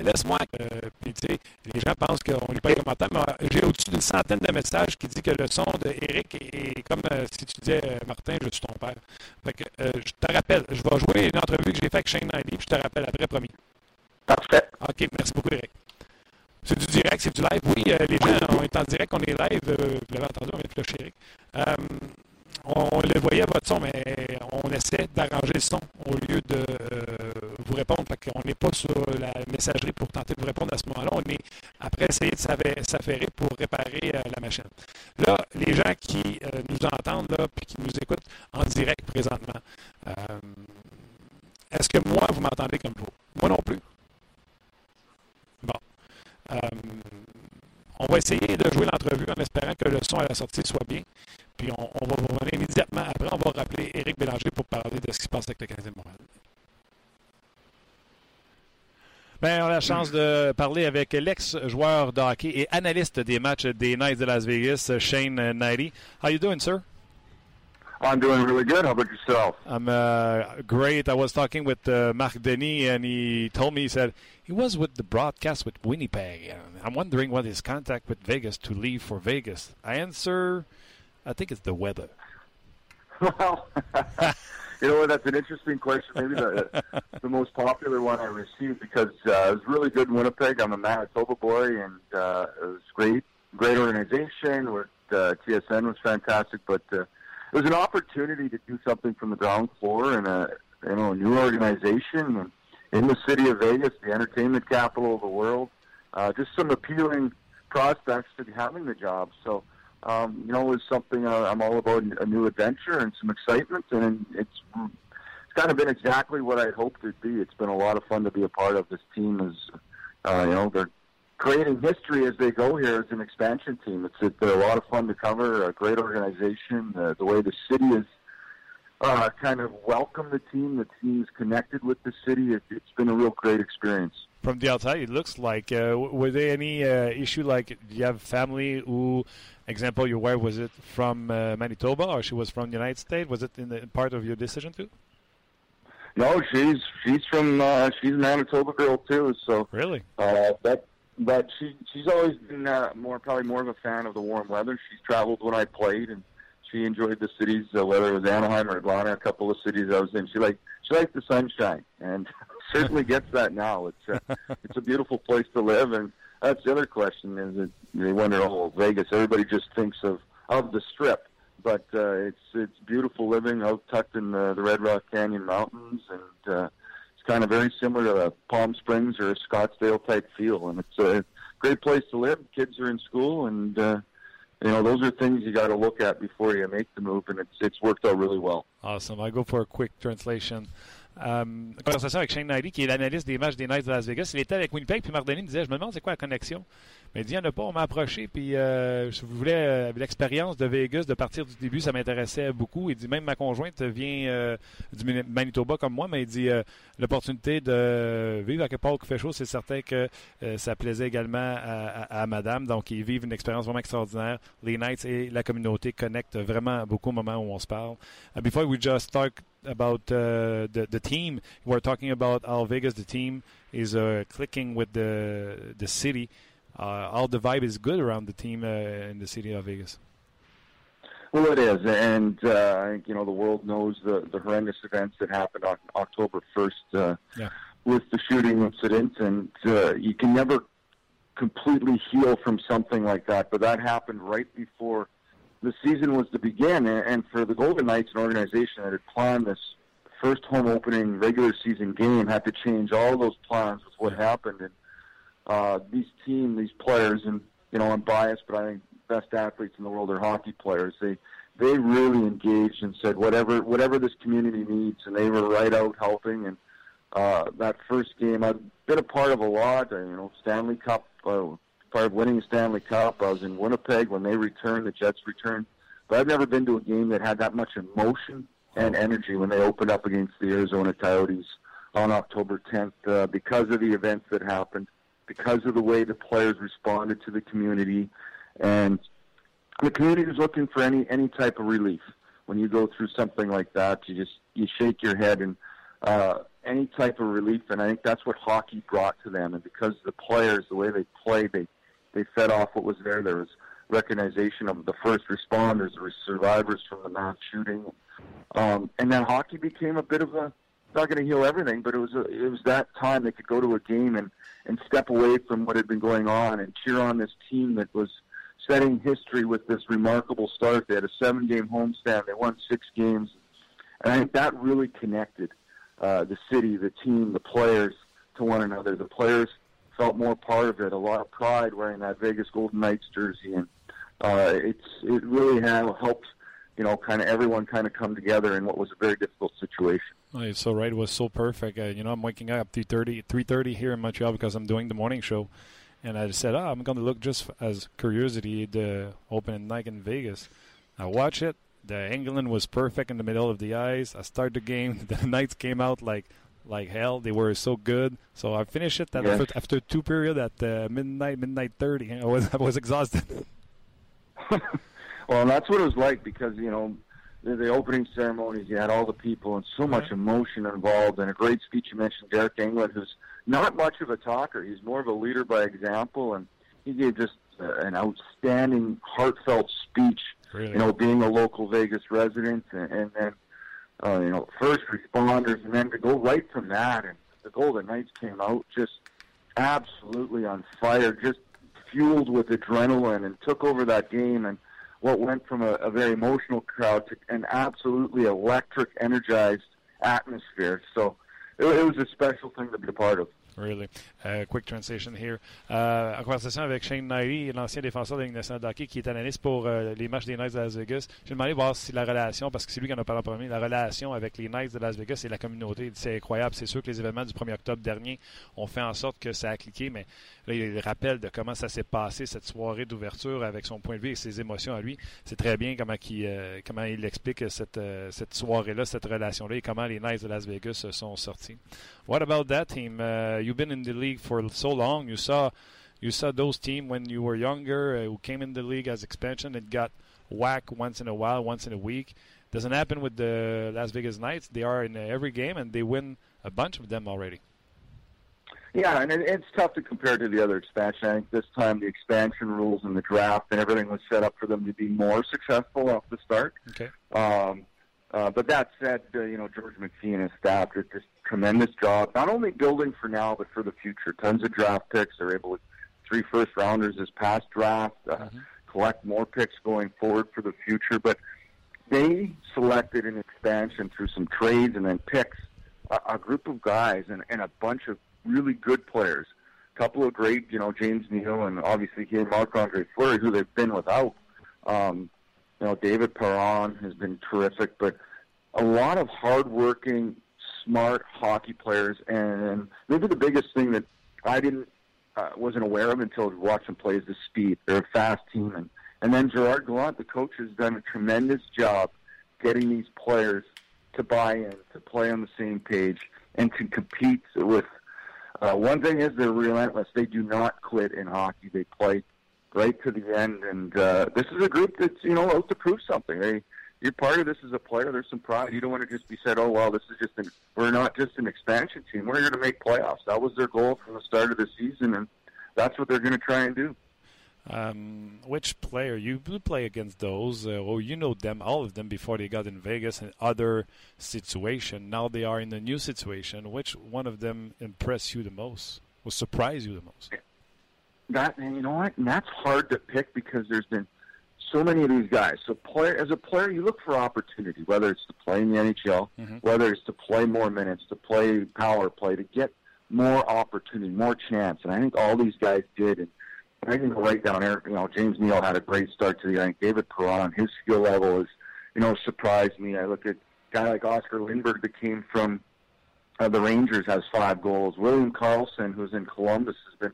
laisse-moi. Euh, puis, tu sais, les gens pensent qu'on n'est pas les commentaires, mais j'ai au-dessus d'une centaine de messages qui disent que le son d'Éric est, comme si tu disais, Martin, je suis ton père. Fait que, je te rappelle, je vais jouer une entrevue que j'ai faite avec Shane Knightley, puis je te rappelle après, promis. Parfait. OK, merci beaucoup, Eric. C'est du direct, c'est du live. Oui, les gens, on est en direct, on est live. vous l'avez entendu, on vient de flusher Eric on le voyait votre son, mais on essaie d'arranger le son au lieu de euh, vous répondre. On n'est pas sur la messagerie pour tenter de vous répondre à ce moment-là. On est après essayer de s'affairer pour réparer euh, la machine. Là, les gens qui euh, nous entendent là, qui nous écoutent en direct présentement, est-ce que moi, vous m'entendez comme vous? Moi non plus. Bon. on va essayer de jouer l'entrevue en espérant que le son à la sortie soit bien. Puis on, on va vous revenir immédiatement après. On va rappeler Éric Bélanger pour parler de ce qui se passe avec le Canadien de Montréal. Bien, on a la chance de parler avec l'ex-joueur de hockey et analyste des matchs des Knights de Las Vegas, Shane Knighty. How you doing, sir? I'm doing really good. How about yourself? I'm uh, great. I was talking with uh, Marc Denis, and he told me he said he was with the broadcast with Winnipeg. I'm wondering what his contact with Vegas to leave for Vegas. I answer I think it's the weather. Well, you know what? That's an interesting question. Maybe the the most popular one I received because uh, it was really good in Winnipeg. I'm a Manitoba boy, and uh, it was great, great organization. With uh, TSN was fantastic, but uh, it was an opportunity to do something from the ground floor in a you know a new organization and in the city of Vegas, the entertainment capital of the world. Uh, just some appealing prospects to be having the job. So um, you know, is something uh, I'm all about a new adventure and some excitement, and it's it's kind of been exactly what I hoped it'd be. It's been a lot of fun to be a part of. This team is, uh, you know, they're creating history as they go here as an expansion team. It's it, they're a lot of fun to cover. A great organization. Uh, the way the city is uh, kind of welcome the team. The team is connected with the city. It, it's been a real great experience from the outside, it looks like. Uh, were there any uh, issue like do you have family who, example, your wife was it from uh, Manitoba or she was from the United States? Was it in the part of your decision too? No, she's she's from uh, she's a Manitoba girl too. So really, uh, that but she she's always been uh, more probably more of a fan of the warm weather. She's traveled when I played and she enjoyed the cities, uh, whether it was Anaheim or Atlanta, a couple of cities I was in. She liked she liked the sunshine, and certainly gets that now. It's uh, it's a beautiful place to live, and that's the other question is that they wonder, oh, Vegas. Everybody just thinks of of the Strip, but uh, it's it's beautiful living out tucked in the, the Red Rock Canyon Mountains, and uh, it's kind of very similar to a Palm Springs or a Scottsdale type feel, and it's a great place to live. Kids are in school, and uh, you know those are things you got to look at before you make the move, and it's it's worked out really well. Awesome. I go for a quick translation. Euh, conversation avec Shane Knightley, qui est l'analyste des matchs des Knights de Las Vegas. Il était avec Winnipeg, puis Mardoni me disait Je me demande c'est quoi la connexion. Mais il dit Il n'y en a pas, on m'a approché, puis euh, voulais euh, l'expérience de Vegas, de partir du début, ça m'intéressait beaucoup. Il dit Même ma conjointe vient euh, du Manitoba comme moi, mais il dit euh, L'opportunité de vivre à quelque part qui fait chaud, c'est certain que ça plaisait également à, madame. Donc, ils vivent une expérience vraiment extraordinaire. Les Knights et la communauté connectent vraiment beaucoup au moment où on se parle. before we just start about uh, the the team. We're talking about how Vegas, the team, is uh, clicking with the the city. Uh, all the vibe is good around the team uh, in the city of Vegas. Well, it is, and uh, I think you know the world knows the the horrendous events that happened on October first uh, yeah. with the shooting incident, and you can never completely heal from something like that. But that happened right before the season was to begin, and for the Golden Knights, an organization that had planned this first home opening regular season game, had to change all those plans with what happened. And uh, these team, these players, and you know, I'm biased, but I think best athletes in the world are hockey players. They they really engaged and said whatever whatever this community needs, and they were right out helping. And uh, that first game, I've been a part of a lot. You know, Stanley Cup. Uh, part of winning the Stanley Cup. I was in Winnipeg when they returned, the Jets returned. But I've never been to a game that had that much emotion and energy when they opened up against the Arizona Coyotes on October 10th uh, because of the events that happened, because of the way the players responded to the community, and the community is looking for any any type of relief. When you go through something like that, you just you shake your head and uh, any type of relief, and I think that's what hockey brought to them. And because the players, the way they played, they they fed off what was there. There was recognition of the first responders, the survivors from the mass shooting, um, and then hockey became a bit of a not going to heal everything, but it was a, it was that time they could go to a game and and step away from what had been going on and cheer on this team that was setting history with this remarkable start. They had a seven game homestand. They won six games. And I think that really connected uh, the city, the team, the players to one another. The players felt more part of it, a lot of pride wearing that Vegas Golden Knights jersey. And uh, it's it really had helped, you know, kind of everyone kind of come together in what was a very difficult situation. You're so right. It was so perfect. Uh, you know, I'm waking up 3.30, 3.30 here in Montreal because I'm doing the morning show. And I said, oh, I'm going to look just as curiosity the opening night in Vegas. I watch it. The England was perfect in the middle of the ice. I start the game. The Knights came out like like hell. They were so good. So I finished it yes. after, after two period at uh, midnight, midnight thirty. I was I was exhausted. well, that's what it was like because you know the, the opening ceremonies. You had all the people and so much emotion involved, and a great speech. You mentioned Derek England, who's not much of a talker. He's more of a leader by example, and he gave just uh, an outstanding, heartfelt speech. Really? You know, being a local Vegas resident, and, and then uh, you know first responders, and then to go right from that, and the Golden Knights came out just absolutely on fire, just fueled with adrenaline, and took over that game, and what went from a, a very emotional crowd to an absolutely electric, energized atmosphere. So it, it was a special thing to be a part of. Really. Uh, quick transition here. Euh, en conversation avec Shane Knighty, l'ancien défenseur de la hockey, qui est analyste pour euh, les matchs des Knights de Las Vegas. J'ai demandé de voir si la relation, parce que c'est lui qui en a parlé en premier, la relation avec les Knights de Las Vegas et la communauté, c'est incroyable. C'est sûr que les événements du 1er octobre dernier ont fait en sorte que ça a cliqué, mais là, il rappelle de comment ça s'est passé, cette soirée d'ouverture avec son point de vue et ses émotions à lui. C'est très bien comment, il, euh, comment il explique cette, euh, cette soirée-là, cette relation-là et comment les Knights de Las Vegas sont sortis. What about that team? Uh, you've been in the league for so long. You saw you saw those teams when you were younger uh, who came in the league as expansion and got whack once in a while, once in a week. Doesn't happen with the Las Vegas Knights. They are in every game and they win a bunch of them already. Yeah, and it, it's tough to compare to the other expansion. I think this time the expansion rules and the draft and everything was set up for them to be more successful off the start. Okay. Um, uh, but that said, uh, you know, George McPhee and his staff just tremendous job, not only building for now, but for the future. Tons of draft picks. They're able to three first rounders this past draft, uh, mm-hmm. collect more picks going forward for the future. But they selected an expansion through some trades and then picks a, a group of guys and, and a bunch of really good players. A couple of great, you know, James Neal and obviously here Marc Andre Fleury, who they've been without. Um, you know, David Perron has been terrific, but a lot of hardworking, smart hockey players. And maybe the biggest thing that I didn't uh, wasn't aware of until I watched them play is the speed. They're a fast team, and and then Gerard Gallant, the coach, has done a tremendous job getting these players to buy in, to play on the same page, and to compete with. Uh, one thing is they're relentless. They do not quit in hockey. They play right to the end. And uh, this is a group that's you know out to prove something. They you're part of this as a player. There's some pride. You don't want to just be said, "Oh well, this is just an we're not just an expansion team. We're here to make playoffs." That was their goal from the start of the season, and that's what they're going to try and do. Um, which player you play against those, uh, or you know them, all of them before they got in Vegas and other situation. Now they are in a new situation. Which one of them impressed you the most, or surprised you the most? that and you know what? And that's hard to pick because there's been so many of these guys. So player as a player, you look for opportunity, whether it's to play in the NHL, mm-hmm. whether it's to play more minutes, to play power play, to get more opportunity, more chance. And I think all these guys did. And I can go right down there. You know, James Neal had a great start to the. I think David Perron, his skill level is, you know, surprised me. I look at a guy like Oscar Lindberg that came from uh, the Rangers has five goals. William Karlsson, who's in Columbus, has been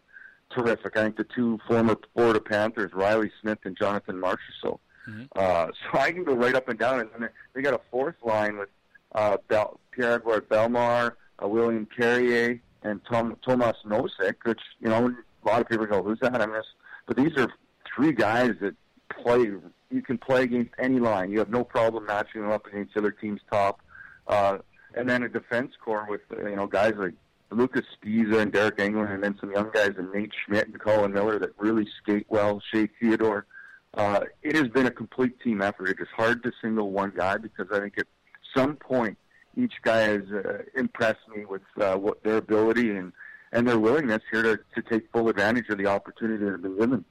terrific. I think the two former Florida Panthers, Riley Smith and Jonathan Marchessault. Mm-hmm. Uh, so I can go right up and down, and then they got a fourth line with uh, Bel- Pierre-Edouard Bellemare, uh, William Carrier, and Tom, Tomas Nosek, which, you know, a lot of people go, who's that? I miss. But these are three guys that play. You can play against any line. You have no problem matching them up against other teams' top. Uh, and then a defense core with you know guys like Lucas Spiza and Derek Englund, and then some young guys and Nate Schmidt and Colin Miller that really skate well. Shea Theodore. Uh, it has been a complete team effort. It is hard to single one guy because I think at some point each guy has uh, impressed me with uh, what their ability and and their willingness here to, to take full advantage of the opportunity that have been given.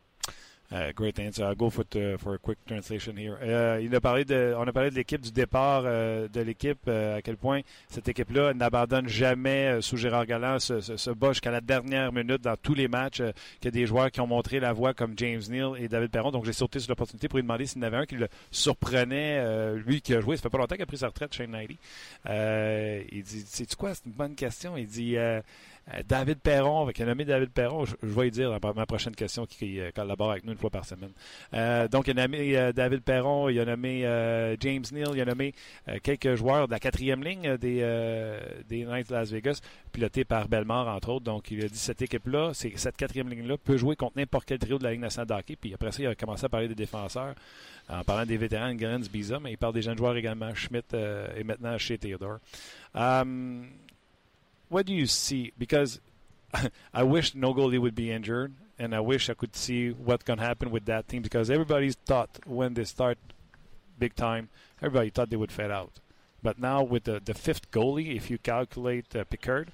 Uh, great answer. I'll go for, uh, for a quick translation here. Uh, il a parlé de, on a parlé de l'équipe, du départ uh, de l'équipe, uh, à quel point cette équipe-là n'abandonne jamais uh, sous Gérard Galland, se, se, se jusqu'à la dernière minute dans tous les matchs, qu'il y a des joueurs qui ont montré la voie comme James Neal et David Perron. Donc j'ai sauté sur l'opportunité pour lui demander s'il y en avait un qui le surprenait, lui qui a joué. Ça fait pas longtemps qu'il a pris sa retraite, Shane Knightley. il dit, c'est quoi, c'est une bonne question. Il dit euh, David Perron, avec a nommé David Perron, je, vais lui dire ma prochaine question qui, euh, collabore avec nous une fois par semaine. Euh, donc, il a nommé David Perron, il a nommé James Neal, il a nommé quelques joueurs de la quatrième ligne des, des Knights de Las Vegas, pilotés par Belmar, entre autres. Donc, il a dit cette équipe-là, cette quatrième ligne-là, peut jouer contre n'importe quel trio de la Ligue nationale de hockey. Puis après ça, il a commencé à parler des défenseurs en parlant des vétérans, Grens, Biza, mais il parle des jeunes joueurs également, Schmidt et maintenant chez Theodore. What do you see? Because I wish no goalie would be injured, and I wish I could see what can happen with that team because everybody's thought when they start big time, everybody thought they would fade out. But now with the, the fifth goalie, if you calculate uh, Picard,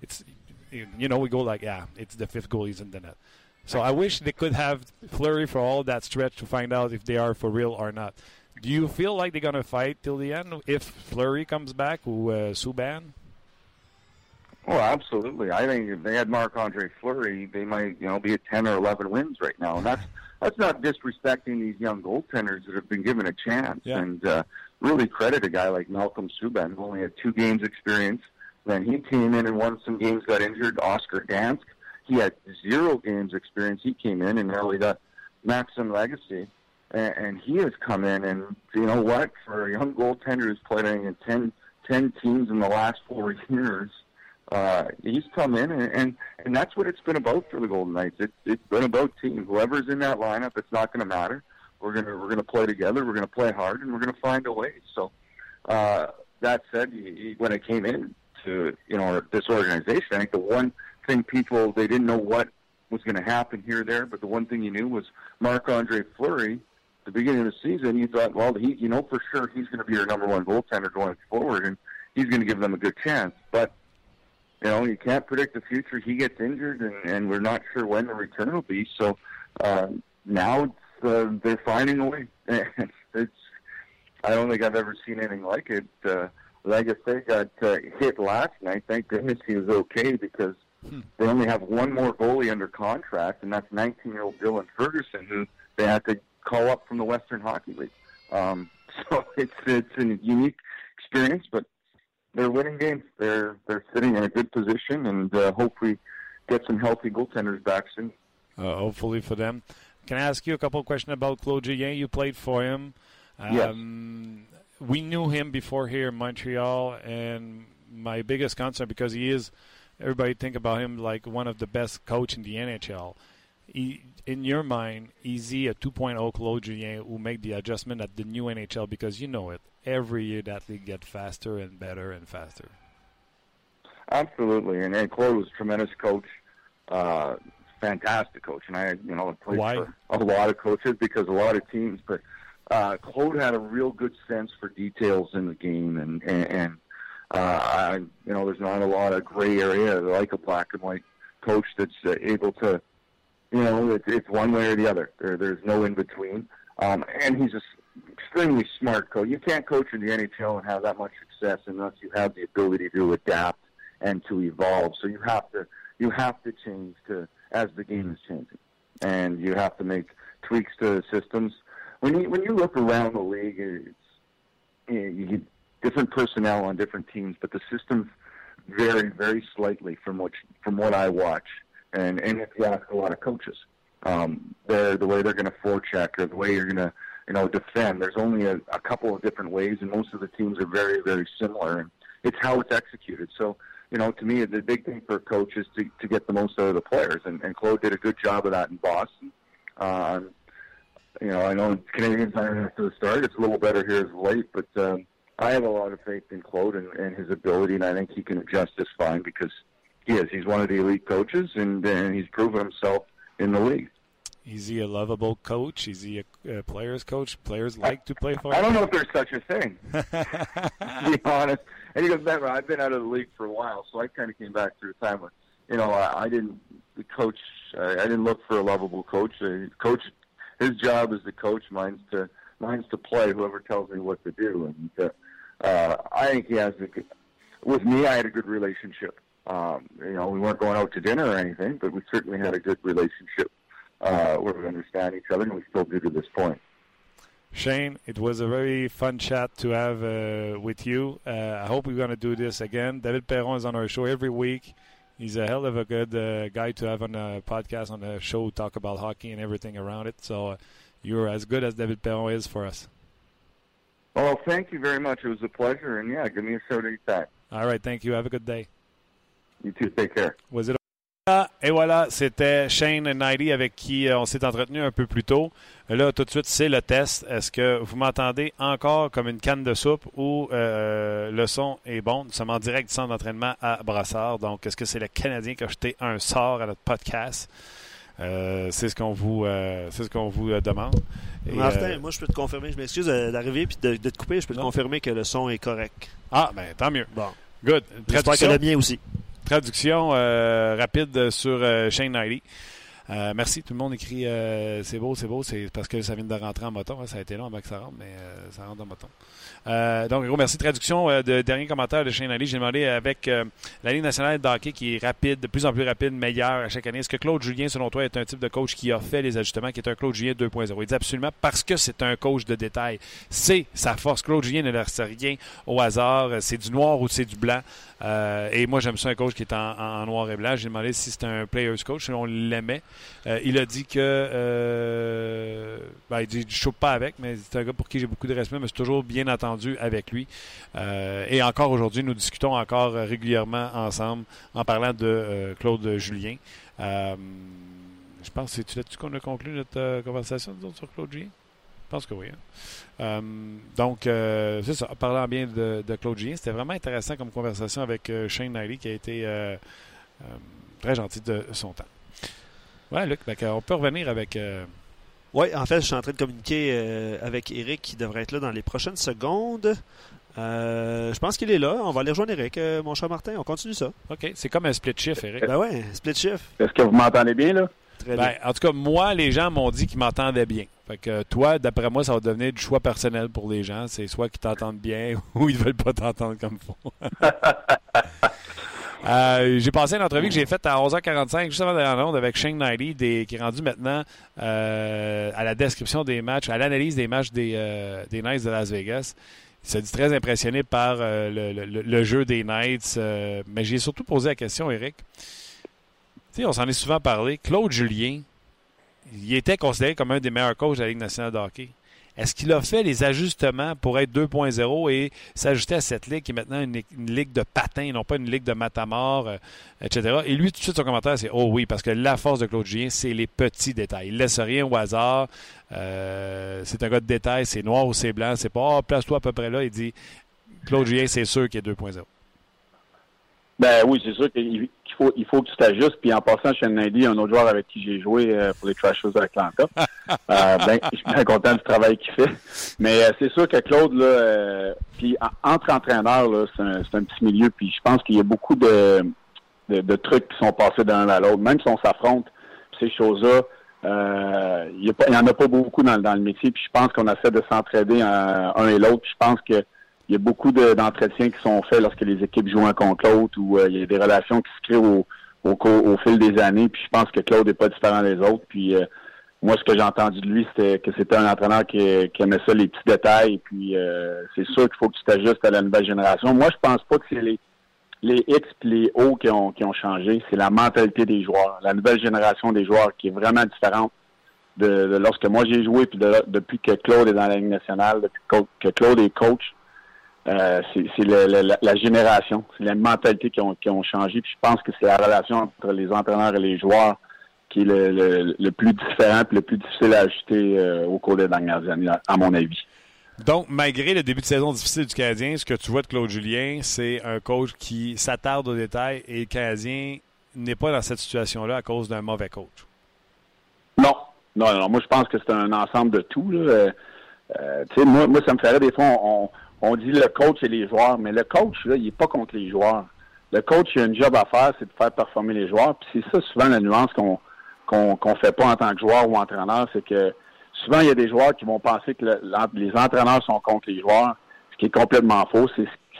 it's you know we go like yeah, it's the fifth goalie's in the net. So I wish they could have Flurry for all that stretch to find out if they are for real or not. Do you feel like they're gonna fight till the end if Flurry comes back or uh, Subban? Oh, absolutely. I think if they had Marc Andre Fleury, they might, you know, be at ten or eleven wins right now. And that's that's not disrespecting these young goaltenders that have been given a chance. Yeah. And uh, really credit a guy like Malcolm Subban, who only had two games experience. Then he came in and won some games, got injured. Oscar Dansk, he had zero games experience. He came in and nearly got Maxim Legacy. And, and he has come in, and you know what? For a young goaltender who's played in 10, 10 teams in the last four years, uh, he's come in and, and and that's what it's been about for the Golden Knights. It's it's been about team. Whoever's in that lineup, it's not going to matter. We're gonna we're gonna play together. We're gonna play hard, and we're gonna find a way. So uh, that said, he, he, when it came in to you know this organization, I think the one thing people they didn't know what was going to happen here or there, but the one thing you knew was Marc Andre Fleury. The beginning of the season, you thought, well, he, you know for sure he's going to be your number one goaltender going forward, and he's going to give them a good chance. But you know, you can't predict the future. He gets injured, and, and we're not sure when the return will be. So uh, now it's, uh, they're finding a way. it's I don't think I've ever seen anything like it. Uh, like I say, got uh, hit last night. Thank goodness he was okay because hmm. they only have one more goalie under contract, and that's 19-year-old Dylan Ferguson, who they had to call up from the Western Hockey League. Um, so it's it's a unique experience, but they're winning games. They're they're sitting in a good position, and uh, hopefully get some healthy goaltenders back soon. Uh, hopefully for them. Can I ask you a couple of questions about Claude Julien? You played for him. Um, yes. We knew him before here in Montreal, and my biggest concern because he is. Everybody think about him like one of the best coach in the NHL. He, in your mind, is he a 2.0 Claude Julien who make the adjustment at the new NHL? Because you know it every year that league get faster and better and faster. Absolutely, and, and Claude was a tremendous coach, uh, fantastic coach, and I, you know, played Why? for a lot of coaches because a lot of teams, but uh, Claude had a real good sense for details in the game, and and, and uh, I, you know, there's not a lot of gray area like a black and white coach that's uh, able to, you know, it's, it's one way or the other. There, there's no in between. Um, and he's a extremely smart coach. You can't coach in the NHL and have that much success unless you have the ability to adapt and to evolve. So you have to you have to change to as the game is changing, and you have to make tweaks to the systems. When you when you look around the league, it's you get different personnel on different teams, but the systems vary very slightly from what from what I watch. And and if you ask a lot of coaches, um, they're the way they're going to forecheck or the way you're going to you know, defend. There's only a, a couple of different ways, and most of the teams are very, very similar. And it's how it's executed. So, you know, to me, the big thing for a coach is to, to get the most out of the players. And, and Claude did a good job of that in Boston. Um, you know, I know Canadians aren't after the start. It's a little better here as late, but um, I have a lot of faith in Claude and, and his ability, and I think he can adjust just fine because he is. He's one of the elite coaches, and, and he's proven himself in the league. Is he a lovable coach? Is he a, a player's coach? Players like to play for I don't know if there's such a thing, to be honest. And he goes, remember, I've been out of the league for a while, so I kind of came back through a time when, you know, I, I didn't the coach. I, I didn't look for a lovable coach. Uh, coach, his job is to coach. Mine's to mine's to play. Whoever tells me what to do, and uh, uh, I think he has a good. With me, I had a good relationship. Um, you know, we weren't going out to dinner or anything, but we certainly had a good relationship uh, where we understand each other, and we still do to this point. Shane, it was a very fun chat to have uh, with you. Uh, I hope we're going to do this again. David Perron is on our show every week. He's a hell of a good uh, guy to have on a podcast, on a show, talk about hockey and everything around it. So uh, you're as good as David Perron is for us. Well, thank you very much. It was a pleasure, and yeah, give me a shout anytime. All right, thank you. Have a good day. You too. Take care. Was it et voilà, c'était Shane Knighty avec qui euh, on s'est entretenu un peu plus tôt. Là, tout de suite, c'est le test. Est-ce que vous m'entendez encore comme une canne de soupe ou euh, le son est bon? Nous sommes en direct du centre d'entraînement à Brassard. Donc, est-ce que c'est le Canadien qui a jeté un sort à notre podcast? Euh, c'est ce qu'on vous, euh, c'est ce qu'on vous euh, demande. Et, Martin, euh, moi, je peux te confirmer. Je m'excuse euh, d'arriver et de, de te couper. Je peux te Non. confirmer que le son est correct. Ah, ben tant mieux. Bon. Good. J'espère que le mien aussi. Traduction euh, rapide sur euh, Shane Knightley. Euh, merci, tout le monde écrit c'est beau, c'est beau, c'est parce que ça vient de rentrer en moton. ça a été long avant que ça rentre, mais ça rentre en moton. Donc, gros merci. Traduction de dernier commentaire de Shane Knightley. J'ai demandé avec la Ligue nationale de hockey qui est rapide, de plus en plus rapide, meilleure à chaque année. Est-ce que Claude Julien, selon toi, est un type de coach qui a fait les ajustements, qui est un Claude Julien 2.0? Il dit absolument parce que c'est un coach de détail. C'est sa force. Claude Julien ne laisse rien au hasard. C'est du noir ou c'est du blanc. Euh, et moi, j'aime ça un coach qui est en, en noir et blanc. J'ai demandé si c'était un player's coach, si on l'aimait. Euh, il a dit que. Euh, ben, il dit Je chope pas avec, mais c'est un gars pour qui j'ai beaucoup de respect, mais c'est toujours bien entendu avec lui. Et encore aujourd'hui, nous discutons encore régulièrement ensemble en parlant de Claude Julien. Je pense que c'est là-dessus qu'on a conclu notre conversation sur Claude Julien? Je pense que oui. hein. Euh, donc, euh, c'est ça. Parlant bien de, de Claude Julien, c'était vraiment intéressant comme conversation avec euh, Shane Knightley qui a été euh, euh, très gentil de son temps. Ouais, Luc, ben, on peut revenir avec. euh, Oui, en fait, je suis en train de communiquer euh, avec Eric qui devrait être là dans les prochaines secondes. Euh, je pense qu'il est là. On va aller rejoindre Eric, euh, mon cher Martin. On continue ça. OK, c'est comme un split shift, Eric. Ben ouais, split shift. Est-ce que vous m'entendez bien, là? Très Ben, bien. en tout cas, moi, les gens m'ont dit qu'ils m'entendaient bien. Fait que toi, d'après moi, ça va devenir du choix personnel pour les gens. C'est soit qu'ils t'entendent bien ou ils veulent pas t'entendre comme faut. Euh, j'ai passé une entrevue que j'ai faite à 11h45, juste avant d'aller en onde, avec Shane Knightley, des- qui est rendu maintenant euh, à la description des matchs, à l'analyse des matchs des, euh, des Knights de Las Vegas. Il s'est dit très impressionné par le, le- le jeu des Knights. mais j'ai surtout posé la question, Eric. Tu sais, on s'en est souvent parlé. Claude Julien, il était considéré comme un des meilleurs coachs de la Ligue nationale de hockey. Est-ce qu'il a fait les ajustements pour être 2.0 et s'ajuster à cette ligue qui est maintenant une, ligue de patins, non pas une ligue de matamor, euh, etc. Et lui, tout de suite, son commentaire, c'est Oh oui, parce que la force de Claude Julien, c'est les petits détails. Il laisse rien au hasard. Euh, c'est un gars de détails, c'est noir ou c'est blanc. C'est pas oh, place-toi à peu près là. Il dit Claude Julien, c'est sûr qu'il est 2.0. Ben oui, c'est sûr qu'il faut, il faut que tu t'ajustes. Puis en passant, Shane Nady, un autre joueur avec qui j'ai joué euh, pour les Trashers d'Atlanta. euh, ben, je suis bien content du travail qu'il fait. Mais euh, c'est sûr que Claude, là, euh, puis en- entre entraîneurs, là, c'est un, c'est un petit milieu. Puis je pense qu'il y a beaucoup de, de, de trucs qui sont passés d'un à l'autre. Même si on s'affronte, ces choses-là, il y a pas- il y en a pas beaucoup dans, dans le métier. Puis je pense qu'on essaie de s'entraider un et l'autre. Puis je pense que il y a beaucoup de- d'entretiens qui sont faits lorsque les équipes jouent un contre l'autre ou euh, il y a des relations qui se créent au, au, au fil des années. Puis je pense que Claude n'est pas différent des autres. Puis euh, moi, ce que j'ai entendu de lui, c'était que c'était un entraîneur qui, qui aimait ça, les petits détails. Puis euh, c'est sûr qu'il faut que tu t'ajustes à la nouvelle génération. Moi, je pense pas que c'est les les X et les O qui ont, qui ont changé. C'est la mentalité des joueurs, la nouvelle génération des joueurs qui est vraiment différente de, de lorsque moi j'ai joué, puis de- depuis que Claude est dans la Ligue nationale, depuis que Claude est coach. Euh, c'est la, la génération, c'est la mentalité qui ont, qui ont changé. Puis je pense que c'est la relation entre les entraîneurs et les joueurs qui est le, le- le plus différent et le plus difficile à ajuster euh, au cours des dernières années, à, à mon avis. Donc, malgré le début de saison difficile du Canadien, ce que tu vois de Claude Julien, c'est un coach qui s'attarde aux détails et le Canadien n'est pas dans cette situation-là à cause d'un mauvais coach. Non. Non, non, moi je pense que c'est un ensemble de tout. Là. Euh, moi, moi, ça me ferait des fois, on, on, dit le coach et les joueurs, mais le coach, là, il n'est pas contre les joueurs. Le coach, il a un job à faire, c'est de faire performer les joueurs. Puis c'est ça souvent la nuance qu'on qu'on fait pas en tant que joueur ou entraîneur, c'est que souvent, il y a des joueurs qui vont penser que les entraîneurs sont contre les joueurs, ce qui est complètement faux.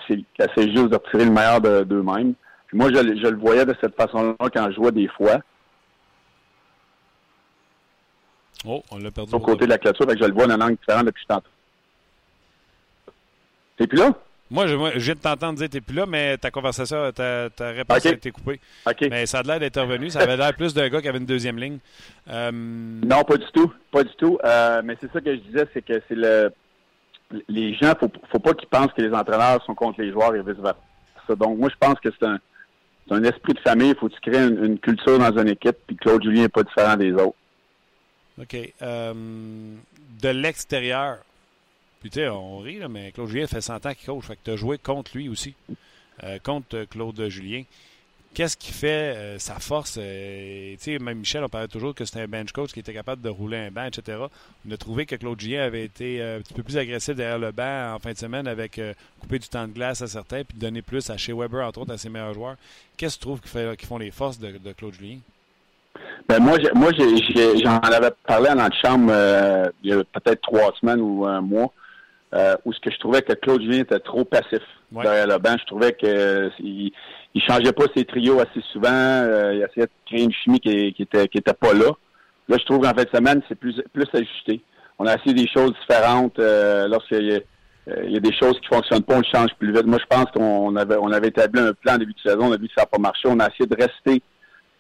C'est juste de tirer le meilleur d'eux-mêmes. moi, je, le voyais de cette façon-là quand je jouais des fois. Oh, on l'a perdu. Au côté de la clôture, je le vois dans une langue différente depuis tantôt. T'es plus là? Moi, je, viens de t'entendre dire t'es plus là, mais ta conversation, ta, ta réponse a été coupée. Mais ça a l'air d'être revenu. Ça avait l'air plus d'un gars qui avait une deuxième ligne. Euh, non, pas du tout. Pas du tout. Euh, mais c'est ça que je disais, c'est que c'est le. Les gens, faut, faut pas qu'ils pensent que les entraîneurs sont contre les joueurs et vice-versa. Donc, moi, je pense que c'est un, un esprit de famille. Il faut que tu crées une, culture dans une équipe, puis Claude Julien n'est pas différent des autres. OK. Euh, de l'extérieur, puis tu sais, on rit, mais Claude Julien fait 100 ans qu'il coach. Fait que tu as joué contre lui aussi, euh, contre Claude Julien. Qu'est-ce qui fait euh, sa force? Euh, tu Michel, on parlait toujours que c'était un bench coach qui était capable de rouler un banc, etc. On a trouvé que Claude Julien avait été un petit peu plus agressif derrière le banc en fin de semaine avec couper du temps de glace à certains puis donner plus à chez Weber, entre autres, à ses meilleurs joueurs. Qu'est-ce que tu trouves qui, qui font les forces de, Claude Julien? Ben moi, moi j'en avais parlé en chambre il y a peut-être trois semaines ou un mois euh, où ce que je trouvais que Claude Julien était trop passif derrière le banc. Je trouvais que euh, il, changeait pas ses trios assez souvent. Euh, il essayait de créer une chimie qui, qui était qui était pas là. Là, je trouve qu'en fait de semaine, c'est plus plus ajusté. On a essayé des choses différentes. Euh, Lorsqu'il y, il y a des choses qui fonctionnent pas, on le change plus vite. Moi, je pense qu'on avait on avait établi un plan début de saison. On a vu que ça n'a pas marché. On a essayé de rester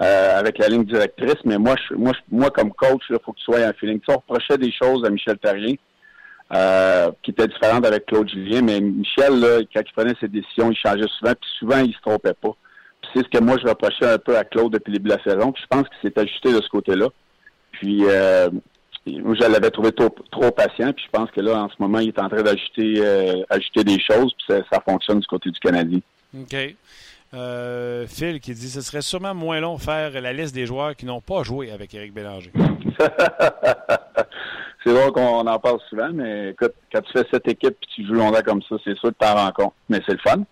euh, avec la ligne directrice. Mais moi, je, moi, moi, comme coach, il faut que tu sois un feeling. Tu reprochais des choses à Michel Terrien. Euh, qui était différente avec Claude Julien. Mais Michel, là, quand il prenait ses décisions, il changeait souvent, puis souvent, il se trompait pas. Puis c'est ce que moi, je reprochais un peu à Claude depuis le début de la saison. Puis je pense qu'il s'est ajusté de ce côté-là. Puis euh, moi, je l'avais trouvé trop, trop, patient. Puis je pense que là, en ce moment, il est en train d'ajouter euh, des choses. Puis ça, ça, fonctionne du côté du Canadien. OK. Euh, Phil qui dit ce serait sûrement moins long faire la liste des joueurs qui n'ont pas joué avec Éric Bélanger. c'est vrai qu'on en parle souvent, mais écoute, quand tu fais cette équipe et tu joues longtemps comme ça, c'est sûr que tu t'en rends compte. Mais c'est le fun.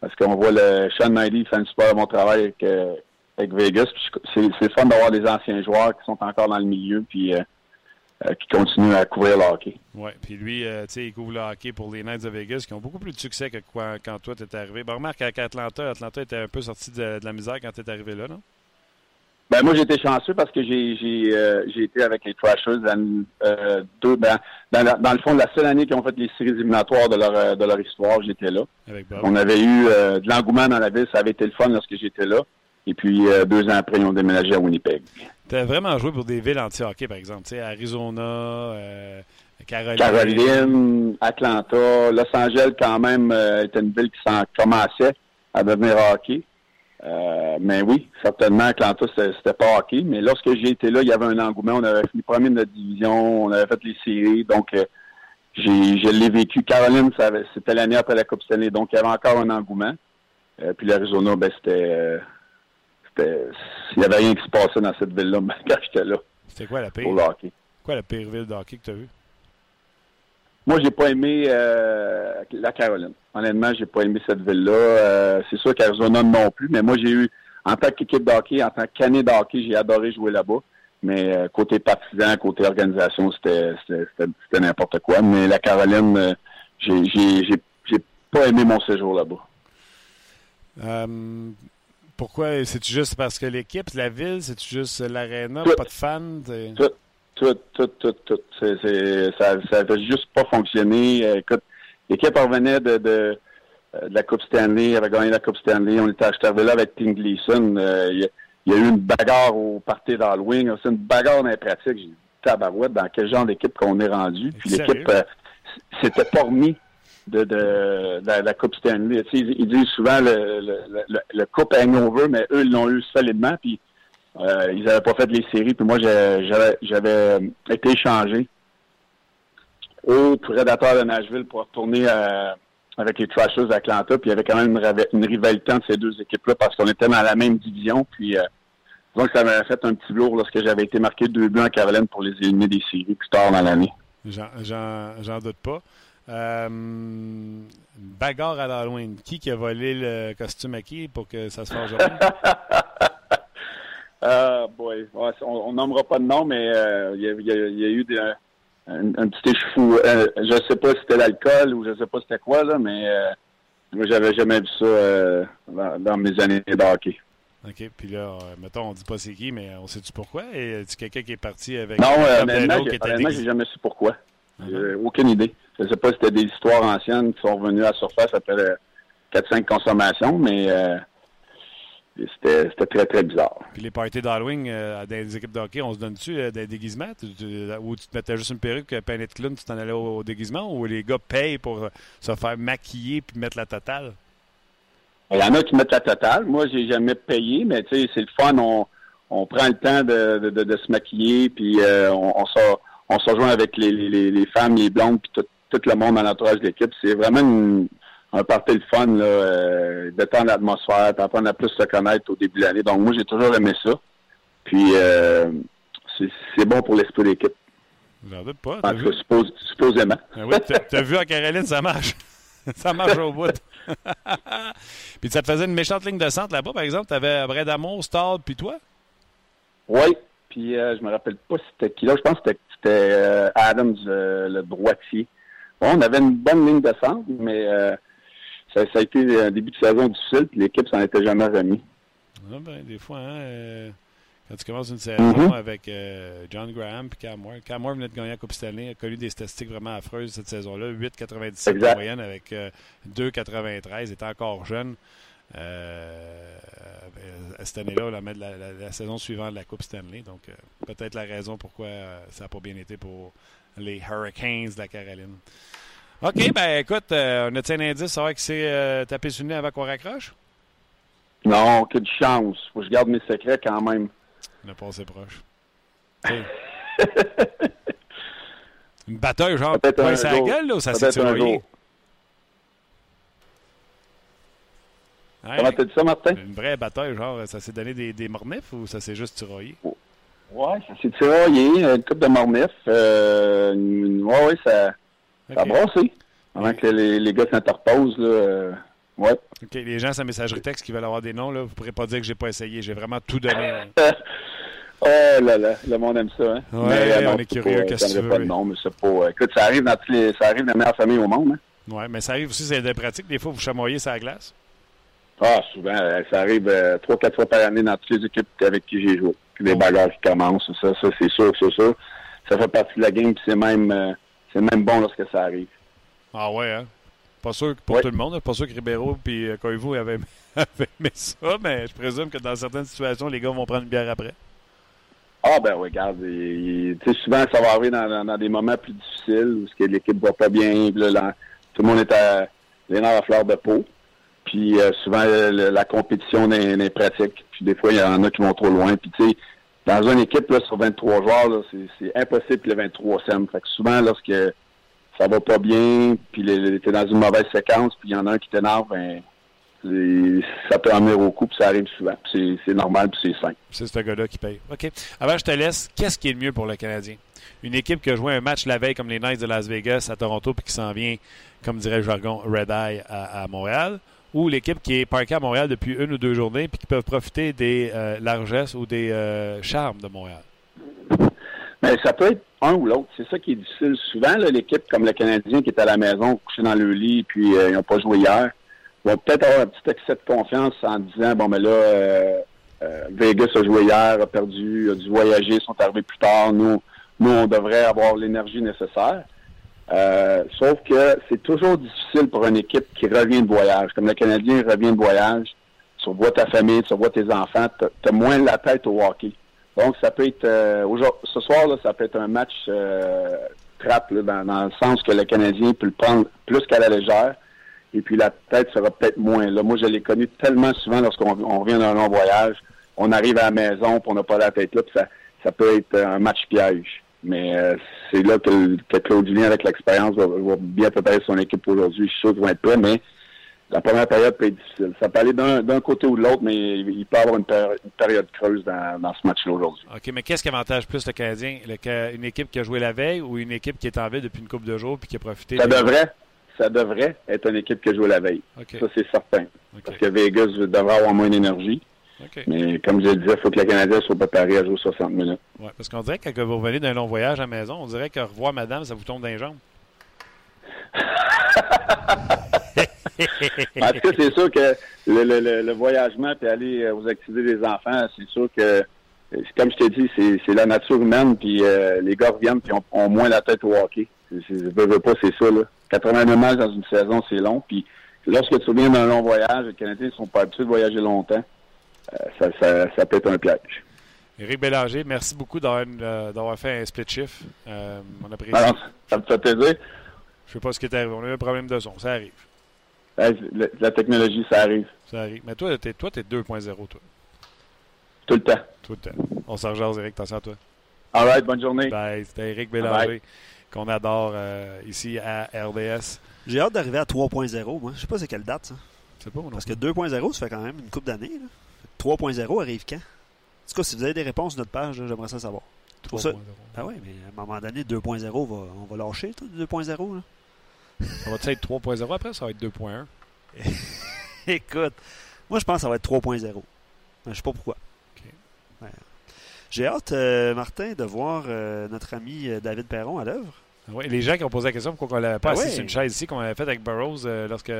Parce qu'on voit le Sean Knightley fait un super bon travail avec, euh, Vegas. C'est le fun d'avoir des anciens joueurs qui sont encore dans le milieu puis euh, euh, qui continuent à couvrir le hockey. Oui, puis lui, tu sais, il couvre le hockey pour les Knights de Vegas qui ont beaucoup plus de succès que quand toi tu es arrivé. Ben, remarque qu'à Atlanta, était un peu sorti de, de la misère quand tu es arrivé là, non? Ben moi j'étais chanceux parce que j'ai j'ai euh, j'ai été avec les Trashers dans, euh, deux, ben, dans, dans, le fond la seule année qu'ils ont fait les séries éliminatoires de leur euh, de leur histoire, j'étais là. On avait eu euh, de l'engouement dans la ville, ça avait été le fun lorsque j'étais là. Et puis deux ans après, ils ont déménagé à Winnipeg. Tu as vraiment joué pour des villes anti-hockey, par exemple, tu sais, Arizona, Caroline. Caroline, Atlanta, Los Angeles quand même était une ville qui s'en commençait à devenir hockey. Euh, mais oui, certainement, Atlanta, c'était pas hockey. Mais lorsque j'ai été là, il y avait un engouement. On avait fini premier de notre division. On avait fait les séries. Donc, euh, j'ai, je l'ai vécu. Caroline, c'était l'année après la Coupe Stanley. Donc, il y avait encore un engouement. Euh, puis l'Arizona, ben, c'était, c'était, il n'y avait rien qui se passait dans cette ville-là quand j'étais là. C'était quoi la pire? Pour le hockey. Quoi la pire ville de hockey que tu as vue? Moi, j'ai pas aimé euh, la Caroline. Honnêtement, j'ai pas aimé cette ville-là. Euh, c'est sûr qu'Arizona non plus, mais moi, j'ai eu, en tant qu'équipe de hockey, en tant qu'année de hockey, j'ai adoré jouer là-bas. Mais euh, côté partisan, côté organisation, c'était n'importe quoi. Mais la Caroline, j'ai j'ai pas aimé mon séjour là-bas. pourquoi? C'est-tu juste parce que l'équipe, la ville, c'est-tu juste l'aréna, pas de fans? tout, tout, tout, tout. C'est, ça n'avait juste pas fonctionné. Euh, écoute, l'équipe revenait de, de, euh, de, la Coupe Stanley, avait gagné la Coupe Stanley. On était acheté là avec Tim Gleason. Euh, il, y a, eu une bagarre au party d'Halloween. C'est une bagarre dans les pratiques. J'ai dit, tabarouette, dans quel genre d'équipe qu'on est rendu? Puis l'équipe s'était pas remis de, de, la Coupe Stanley. ils, disent souvent le, le, le, le Coupe hangover, mais eux, ils l'ont eu solidement. Puis euh, ils n'avaient pas fait les séries, puis moi, j'avais été échangé aux Prédateurs de Nashville pour retourner avec les Trashers d'Atlanta. Puis il y avait quand même une, rivalité entre ces deux équipes-là parce qu'on était dans la même division. Puis donc ça m'avait fait un petit lourd lorsque j'avais été marqué deux buts en Caroline pour les éliminer des séries plus tard dans l'année. J'en doute pas. Euh, bagarre à l'Halloween. Qui qui a volé le costume à qui pour que ça se fasse aujourd'hui? uh, boy. on, nommera pas de nom, mais euh, il y, a eu un, petit échefou. Euh, je ne sais pas si c'était l'alcool ou je ne sais pas c'était quoi, là, mais moi, j'avais jamais vu ça dans, mes années de hockey. OK. Puis là, mettons, on dit pas c'est qui, mais on sait-tu pourquoi? Et tu quelqu'un qui est parti avec. Non, honnêtement, j'ai jamais su pourquoi. J'ai aucune idée. Je ne sais pas si c'était des histoires anciennes qui sont revenues à la surface après 4-5 consommations, mais euh, c'était très, très bizarre. Puis les parties d'Halloween euh, dans les équipes de hockey, on se donne-tu euh, des déguisements? ou tu te mettais juste une perruque, un de clown, tu t'en allais au, déguisement? Ou les gars payent pour se faire maquiller puis mettre la totale? Il y en a qui mettent la totale. Moi, j'ai jamais payé, mais tu sais, c'est le fun. On, prend le temps de, de, se maquiller, puis on, on sort on se rejoint avec les, les, les femmes, les blondes, puis tout, tout le monde dans l'entourage de l'équipe. C'est vraiment un party de fun, là, euh, détendre l'atmosphère, apprendre à plus se connaître au début de l'année. Donc moi, j'ai toujours aimé ça. Puis euh, c'est bon pour l'esprit de l'équipe. J'en doute pas. supposément. Ah oui, t'as vu à Caroline, ça marche. ça marche au bout. puis ça te faisait une méchante ligne de centre là-bas, par exemple? T'avais Bredamo, Stall, puis toi? Oui. Puis euh, je me rappelle pas si c'était qui là. Je pense que c'était euh, Adams, le droitier. Bon, on avait une bonne ligne de centre, mais euh, ça, a été un début de saison difficile, puis l'équipe s'en était jamais remis. Ah ben, des fois, hein, quand tu commences une saison mm-hmm. avec John Graham et Cam Moore. Cam Moore venait de gagner la Coupe Stanley, a connu des statistiques vraiment affreuses cette saison-là. 8,97 de moyenne avec 2,93. Il était encore jeune. Euh, cette année-là, la, la, la, saison suivante de la Coupe Stanley. Donc, euh, peut-être la raison pourquoi euh, ça n'a pas bien été pour les Hurricanes de la Caroline. OK, ben écoute, on a un indice, savoir qui s'est tapé sur le nez avant qu'on raccroche? Non, que de chance. Faut que je garde mes secrets quand même. On a passé proche. Une bataille, genre, sa gueule, là, ou ça s'est tiré? Comment t'as dit ça, Martin? Une vraie bataille, genre, ça s'est donné des, des mornifs ou ça s'est juste tiraillé? Ouais, ça s'est tiraillé, une coupe de mornifs. Euh, ouais, ouais, ça, ça a brassé. Avant que les, les gars s'interposent, là. Euh, ouais. OK, les gens, sa messagerie texte qui veulent avoir des noms, là, vous pourrez pas dire que j'ai pas essayé. J'ai vraiment tout donné. oh là là, le monde aime ça, hein? Ouais, mais, on est curieux, qu'est-ce que tu veux? pas de nom, mais c'est pas... Écoute, ça arrive dans tous les... Ça arrive dans la meilleure famille au monde, hein? Ouais, mais ça arrive aussi, c'est des pratiques. Des fois, vous chamoyez sur la glace. Ah, souvent. Euh, ça arrive euh, trois, quatre fois par année dans toutes les équipes avec qui j'ai joué. Puis les bagarres qui commencent, ça, ça c'est sûr, c'est sûr. Ça fait partie de la game, puis c'est même, euh, c'est même bon lorsque ça arrive. Ah ouais, hein? Pas sûr que pour tout le monde, pas sûr que Ribeiro et Koivu avaient, avaient aimé ça, mais je présume que dans certaines situations, les gars vont prendre une bière après. Ah ben oui, regarde, souvent ça va arriver dans, dans, des moments plus difficiles où l'équipe va pas bien, là, tout le monde est à les nerfs à fleur de peau. Puis euh, souvent, la compétition n'est pratique. Puis des fois, il y en a qui vont trop loin. Puis tu sais, dans une équipe là, sur 23 joueurs, c'est impossible que les 23 s'aiment. Fait que souvent, lorsque ça va pas bien, puis t'es dans une mauvaise séquence, puis il y en a un qui t'énerve, ben ça peut amener au coup, puis ça arrive souvent. C'est normal, puis c'est simple. C'est ce gars-là qui paye. OK. Avant, je te laisse. Qu'est-ce qui est le mieux pour le Canadien? Une équipe qui a joué un match la veille comme les Knights de Las Vegas à Toronto, puis qui s'en vient, comme dirait le jargon, Red Eye à Montréal ou l'équipe qui est parquée à Montréal depuis une ou deux journées puis qui peuvent profiter des euh, largesses ou des euh, charmes de Montréal? Mais ça peut être un ou l'autre. C'est ça qui est difficile. Souvent, l'équipe comme le Canadien qui est à la maison, couché dans le lit, puis euh, ils n'ont pas joué hier, vont peut-être avoir un petit excès de confiance en disant bon, mais là, Vegas a joué hier, a perdu, a dû voyager, sont arrivés plus tard. Nous, nous, on devrait avoir l'énergie nécessaire. Euh, sauf que c'est toujours difficile pour une équipe qui revient de voyage. Comme le Canadien revient de voyage, tu revois ta famille, tu revois tes enfants, tu as moins la tête au hockey. Donc, ça peut être... Euh, ce soir, là, ça peut être un match euh, trappe, dans, dans, le sens que le Canadien peut le prendre plus qu'à la légère. Et puis, la tête sera peut-être moins. Là, moi, je l'ai connu tellement souvent lorsqu'on revient d'un long voyage. On arrive à la maison, puis on n'a pas la tête là, puis ça, ça peut être un match piège. Mais euh, c'est là que, que, Claude Julien, avec l'expérience, va, bien préparer son équipe aujourd'hui. Je suis sûr qu'ils vont être prêts, mais la première période peut être difficile. Ça peut aller d'un côté ou de l'autre, mais il peut avoir une, période creuse dans, dans ce match-là aujourd'hui. OK, mais qu'est-ce qui avantage plus le Canadien? une équipe qui a joué la veille ou une équipe qui est en ville depuis une couple de jours puis qui a profité? Ça devrait. Ça devrait être une équipe qui a joué la veille. Ça, c'est certain. Parce que Vegas devrait avoir moins d'énergie. Mais comme je le disais, il faut que le Canadien soit préparé à jouer 60 minutes. Oui, parce qu'on dirait que quand vous revenez d'un long voyage à la maison, on dirait que revoir madame, ça vous tombe dans les jambes. en tout cas, c'est sûr que le, le, le, voyagement et aller euh, aux activités des enfants, c'est sûr que, euh, comme je t'ai dit, c'est la nature humaine, puis euh, les gars reviennent et ont, moins la tête au hockey. Je veux, pas, c'est ça. Là. 89 matchs dans une saison, c'est long. Puis lorsque tu reviens d'un long voyage, les Canadiens ne sont pas habitués de voyager longtemps. Ça, ça, ça, peut être un piège. Éric Bélanger, merci beaucoup d'avoir fait un split shift. on apprécie. Alors, ça me fait plaisir. Je sais pas ce qui est arrivé. On a eu un problème de son. Ça arrive. La, technologie, ça arrive. Ça arrive. Mais toi, t'es, toi, 2.0, toi. Tout le temps. Tout le temps. On s'en rejoint, Eric. Attention à toi. All right, bonne journée. Bye. C'était Eric Bélanger, qu'on adore euh, ici à RDS. J'ai hâte d'arriver à 3.0, moi. Je sais pas c'est quelle date, ça. C'est pas, Parce que 2.0, ça fait quand même une coupe d'années. 3.0 arrive quand? En tout cas, si vous avez des réponses sur notre page, j'aimerais ça savoir. 3.0. Ah oui, mais à un moment donné, 2.0, on va lâcher, 2.0. Ça va être 3.0 après, ça va être 2.1. Écoute, moi je pense que ça va être 3.0. Je sais pas pourquoi. J'ai hâte, euh, Martin, de voir euh, notre ami euh, David Perron à l'œuvre. Oui, les gens qui ont posé la question pourquoi on l'avait pas ah assis sur une chaise ici qu'on avait fait avec Burroughs lorsque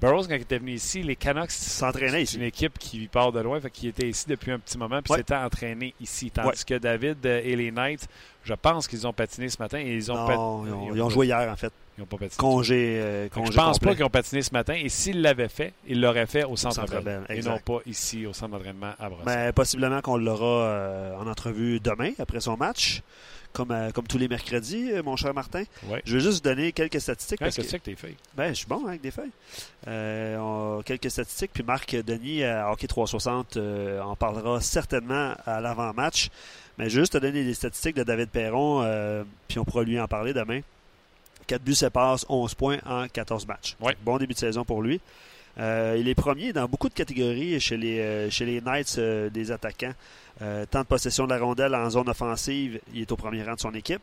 Burroughs, quand il était venu ici, les Canucks s'entraînaient ici. C'est une équipe qui part de loin, fait qu'il était ici depuis un petit moment, puis s'était entraîné ici. Tandis que David et les Knights, je pense qu'ils ont patiné ce matin et ils ont, non, ils ont, joué hier en fait. Ils n'ont pas patiné. Congé, euh, congé Je pense pas qu'ils ont patiné ce matin. Et s'ils l'avaient fait, ils l'auraient fait au centre, d'entraînement. Et non pas ici au centre d'entraînement à Brossard. Mais possiblement qu'on l'aura euh, en entrevue demain après son match comme, euh, comme tous les mercredis, euh, mon cher Martin. Je vais juste donner quelques statistiques. Qu'est-ce que tes feuilles? Ben, je suis bon avec des feuilles. Euh, quelques statistiques, puis Marc Denis à Hockey 360 en parlera certainement à l'avant-match. Mais juste te donner des statistiques de David Perron, puis on pourra lui en parler demain. 4 buts, 7 passes, 11 points en 14 matchs. Bon début de saison pour lui. Il est premier dans beaucoup de catégories chez les, chez les Knights des attaquants. Euh, temps de possession de la rondelle en zone offensive, il est au premier rang de son équipe.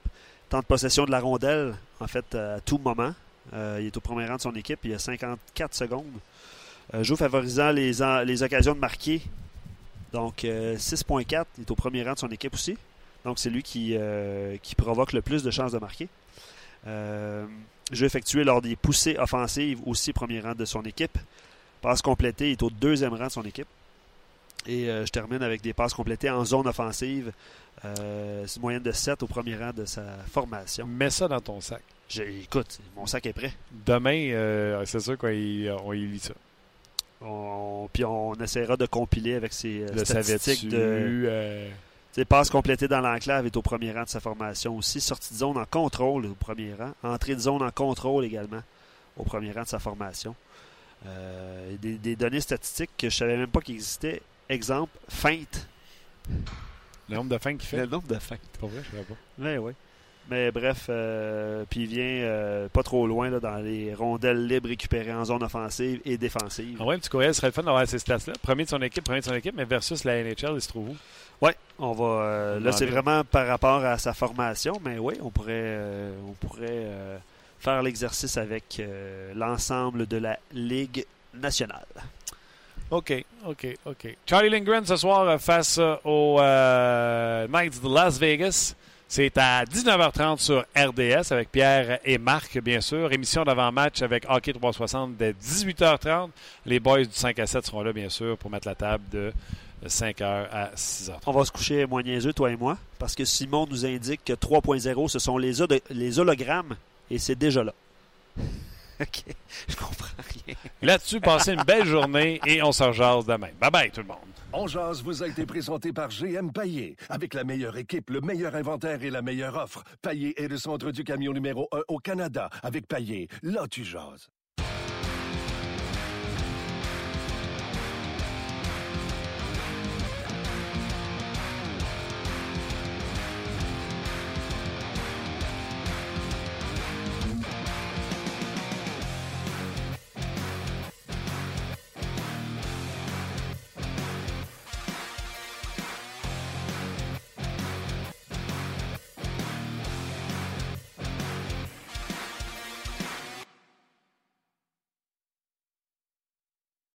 Temps de possession de la rondelle, en fait, à tout moment, euh, il est au premier rang de son équipe. Il a 54 secondes. Euh, jeu favorisant les, les occasions de marquer. Donc, 6.4, il est au premier rang de son équipe aussi. Donc, c'est lui qui, qui provoque le plus de chances de marquer. jeu effectué lors des poussées offensives, aussi premier rang de son équipe. Passe complétée, il est au deuxième rang de son équipe. Et euh, je termine avec des passes complétées en zone offensive. Euh, c'est une moyenne de 7 au premier rang de sa formation. Mets ça dans ton sac. Écoute, mon sac est prêt. Demain, euh, c'est sûr qu'on y, lit ça. puis on essaiera de compiler avec ces statistiques de. passes complétées dans l'enclave est au premier rang de sa formation aussi. Sortie de zone en contrôle au premier rang. Entrée de zone en contrôle également au premier rang de sa formation. Des, des, données statistiques que je ne savais même pas qu'ils existaient Exemple, feinte. Le nombre de feintes qu'il fait. Le nombre de feintes. Pas vrai, je sais pas. Mais oui. Mais bref, euh, puis il vient euh, pas trop loin là, dans les rondelles libres récupérées en zone offensive et défensive. Ah ouais, petit courriel serait le fun d'avoir ces stats-là. Premier de son équipe, premier de son équipe, mais versus la NHL, il se trouve où? Oui, on va. Euh, là, c'est vraiment par rapport à sa formation, mais oui, on pourrait, on pourrait faire l'exercice avec l'ensemble de la Ligue nationale. OK, OK, OK. Charlie Lindgren ce soir euh, face euh, aux euh, Knights de Las Vegas. C'est à 19h30 sur RDS avec Pierre et Marc, bien sûr. Émission d'avant-match avec Hockey 360 dès 18h30. Les boys du 5 à 7 seront là, bien sûr, pour mettre la table de 5h à 6h. On va se coucher moins niaiseux, toi et moi, parce que Simon nous indique que 3.0, ce sont les, les hologrammes, et c'est déjà là. OK. Je comprends rien. Là-dessus, passez une belle journée et on s'en jase demain. Bye bye tout le monde. On jase vous a été présenté par GM Paillé. Avec la meilleure équipe, le meilleur inventaire et la meilleure offre. Paillé est le centre du camion numéro 1 au Canada. Avec Paillé, là tu jases.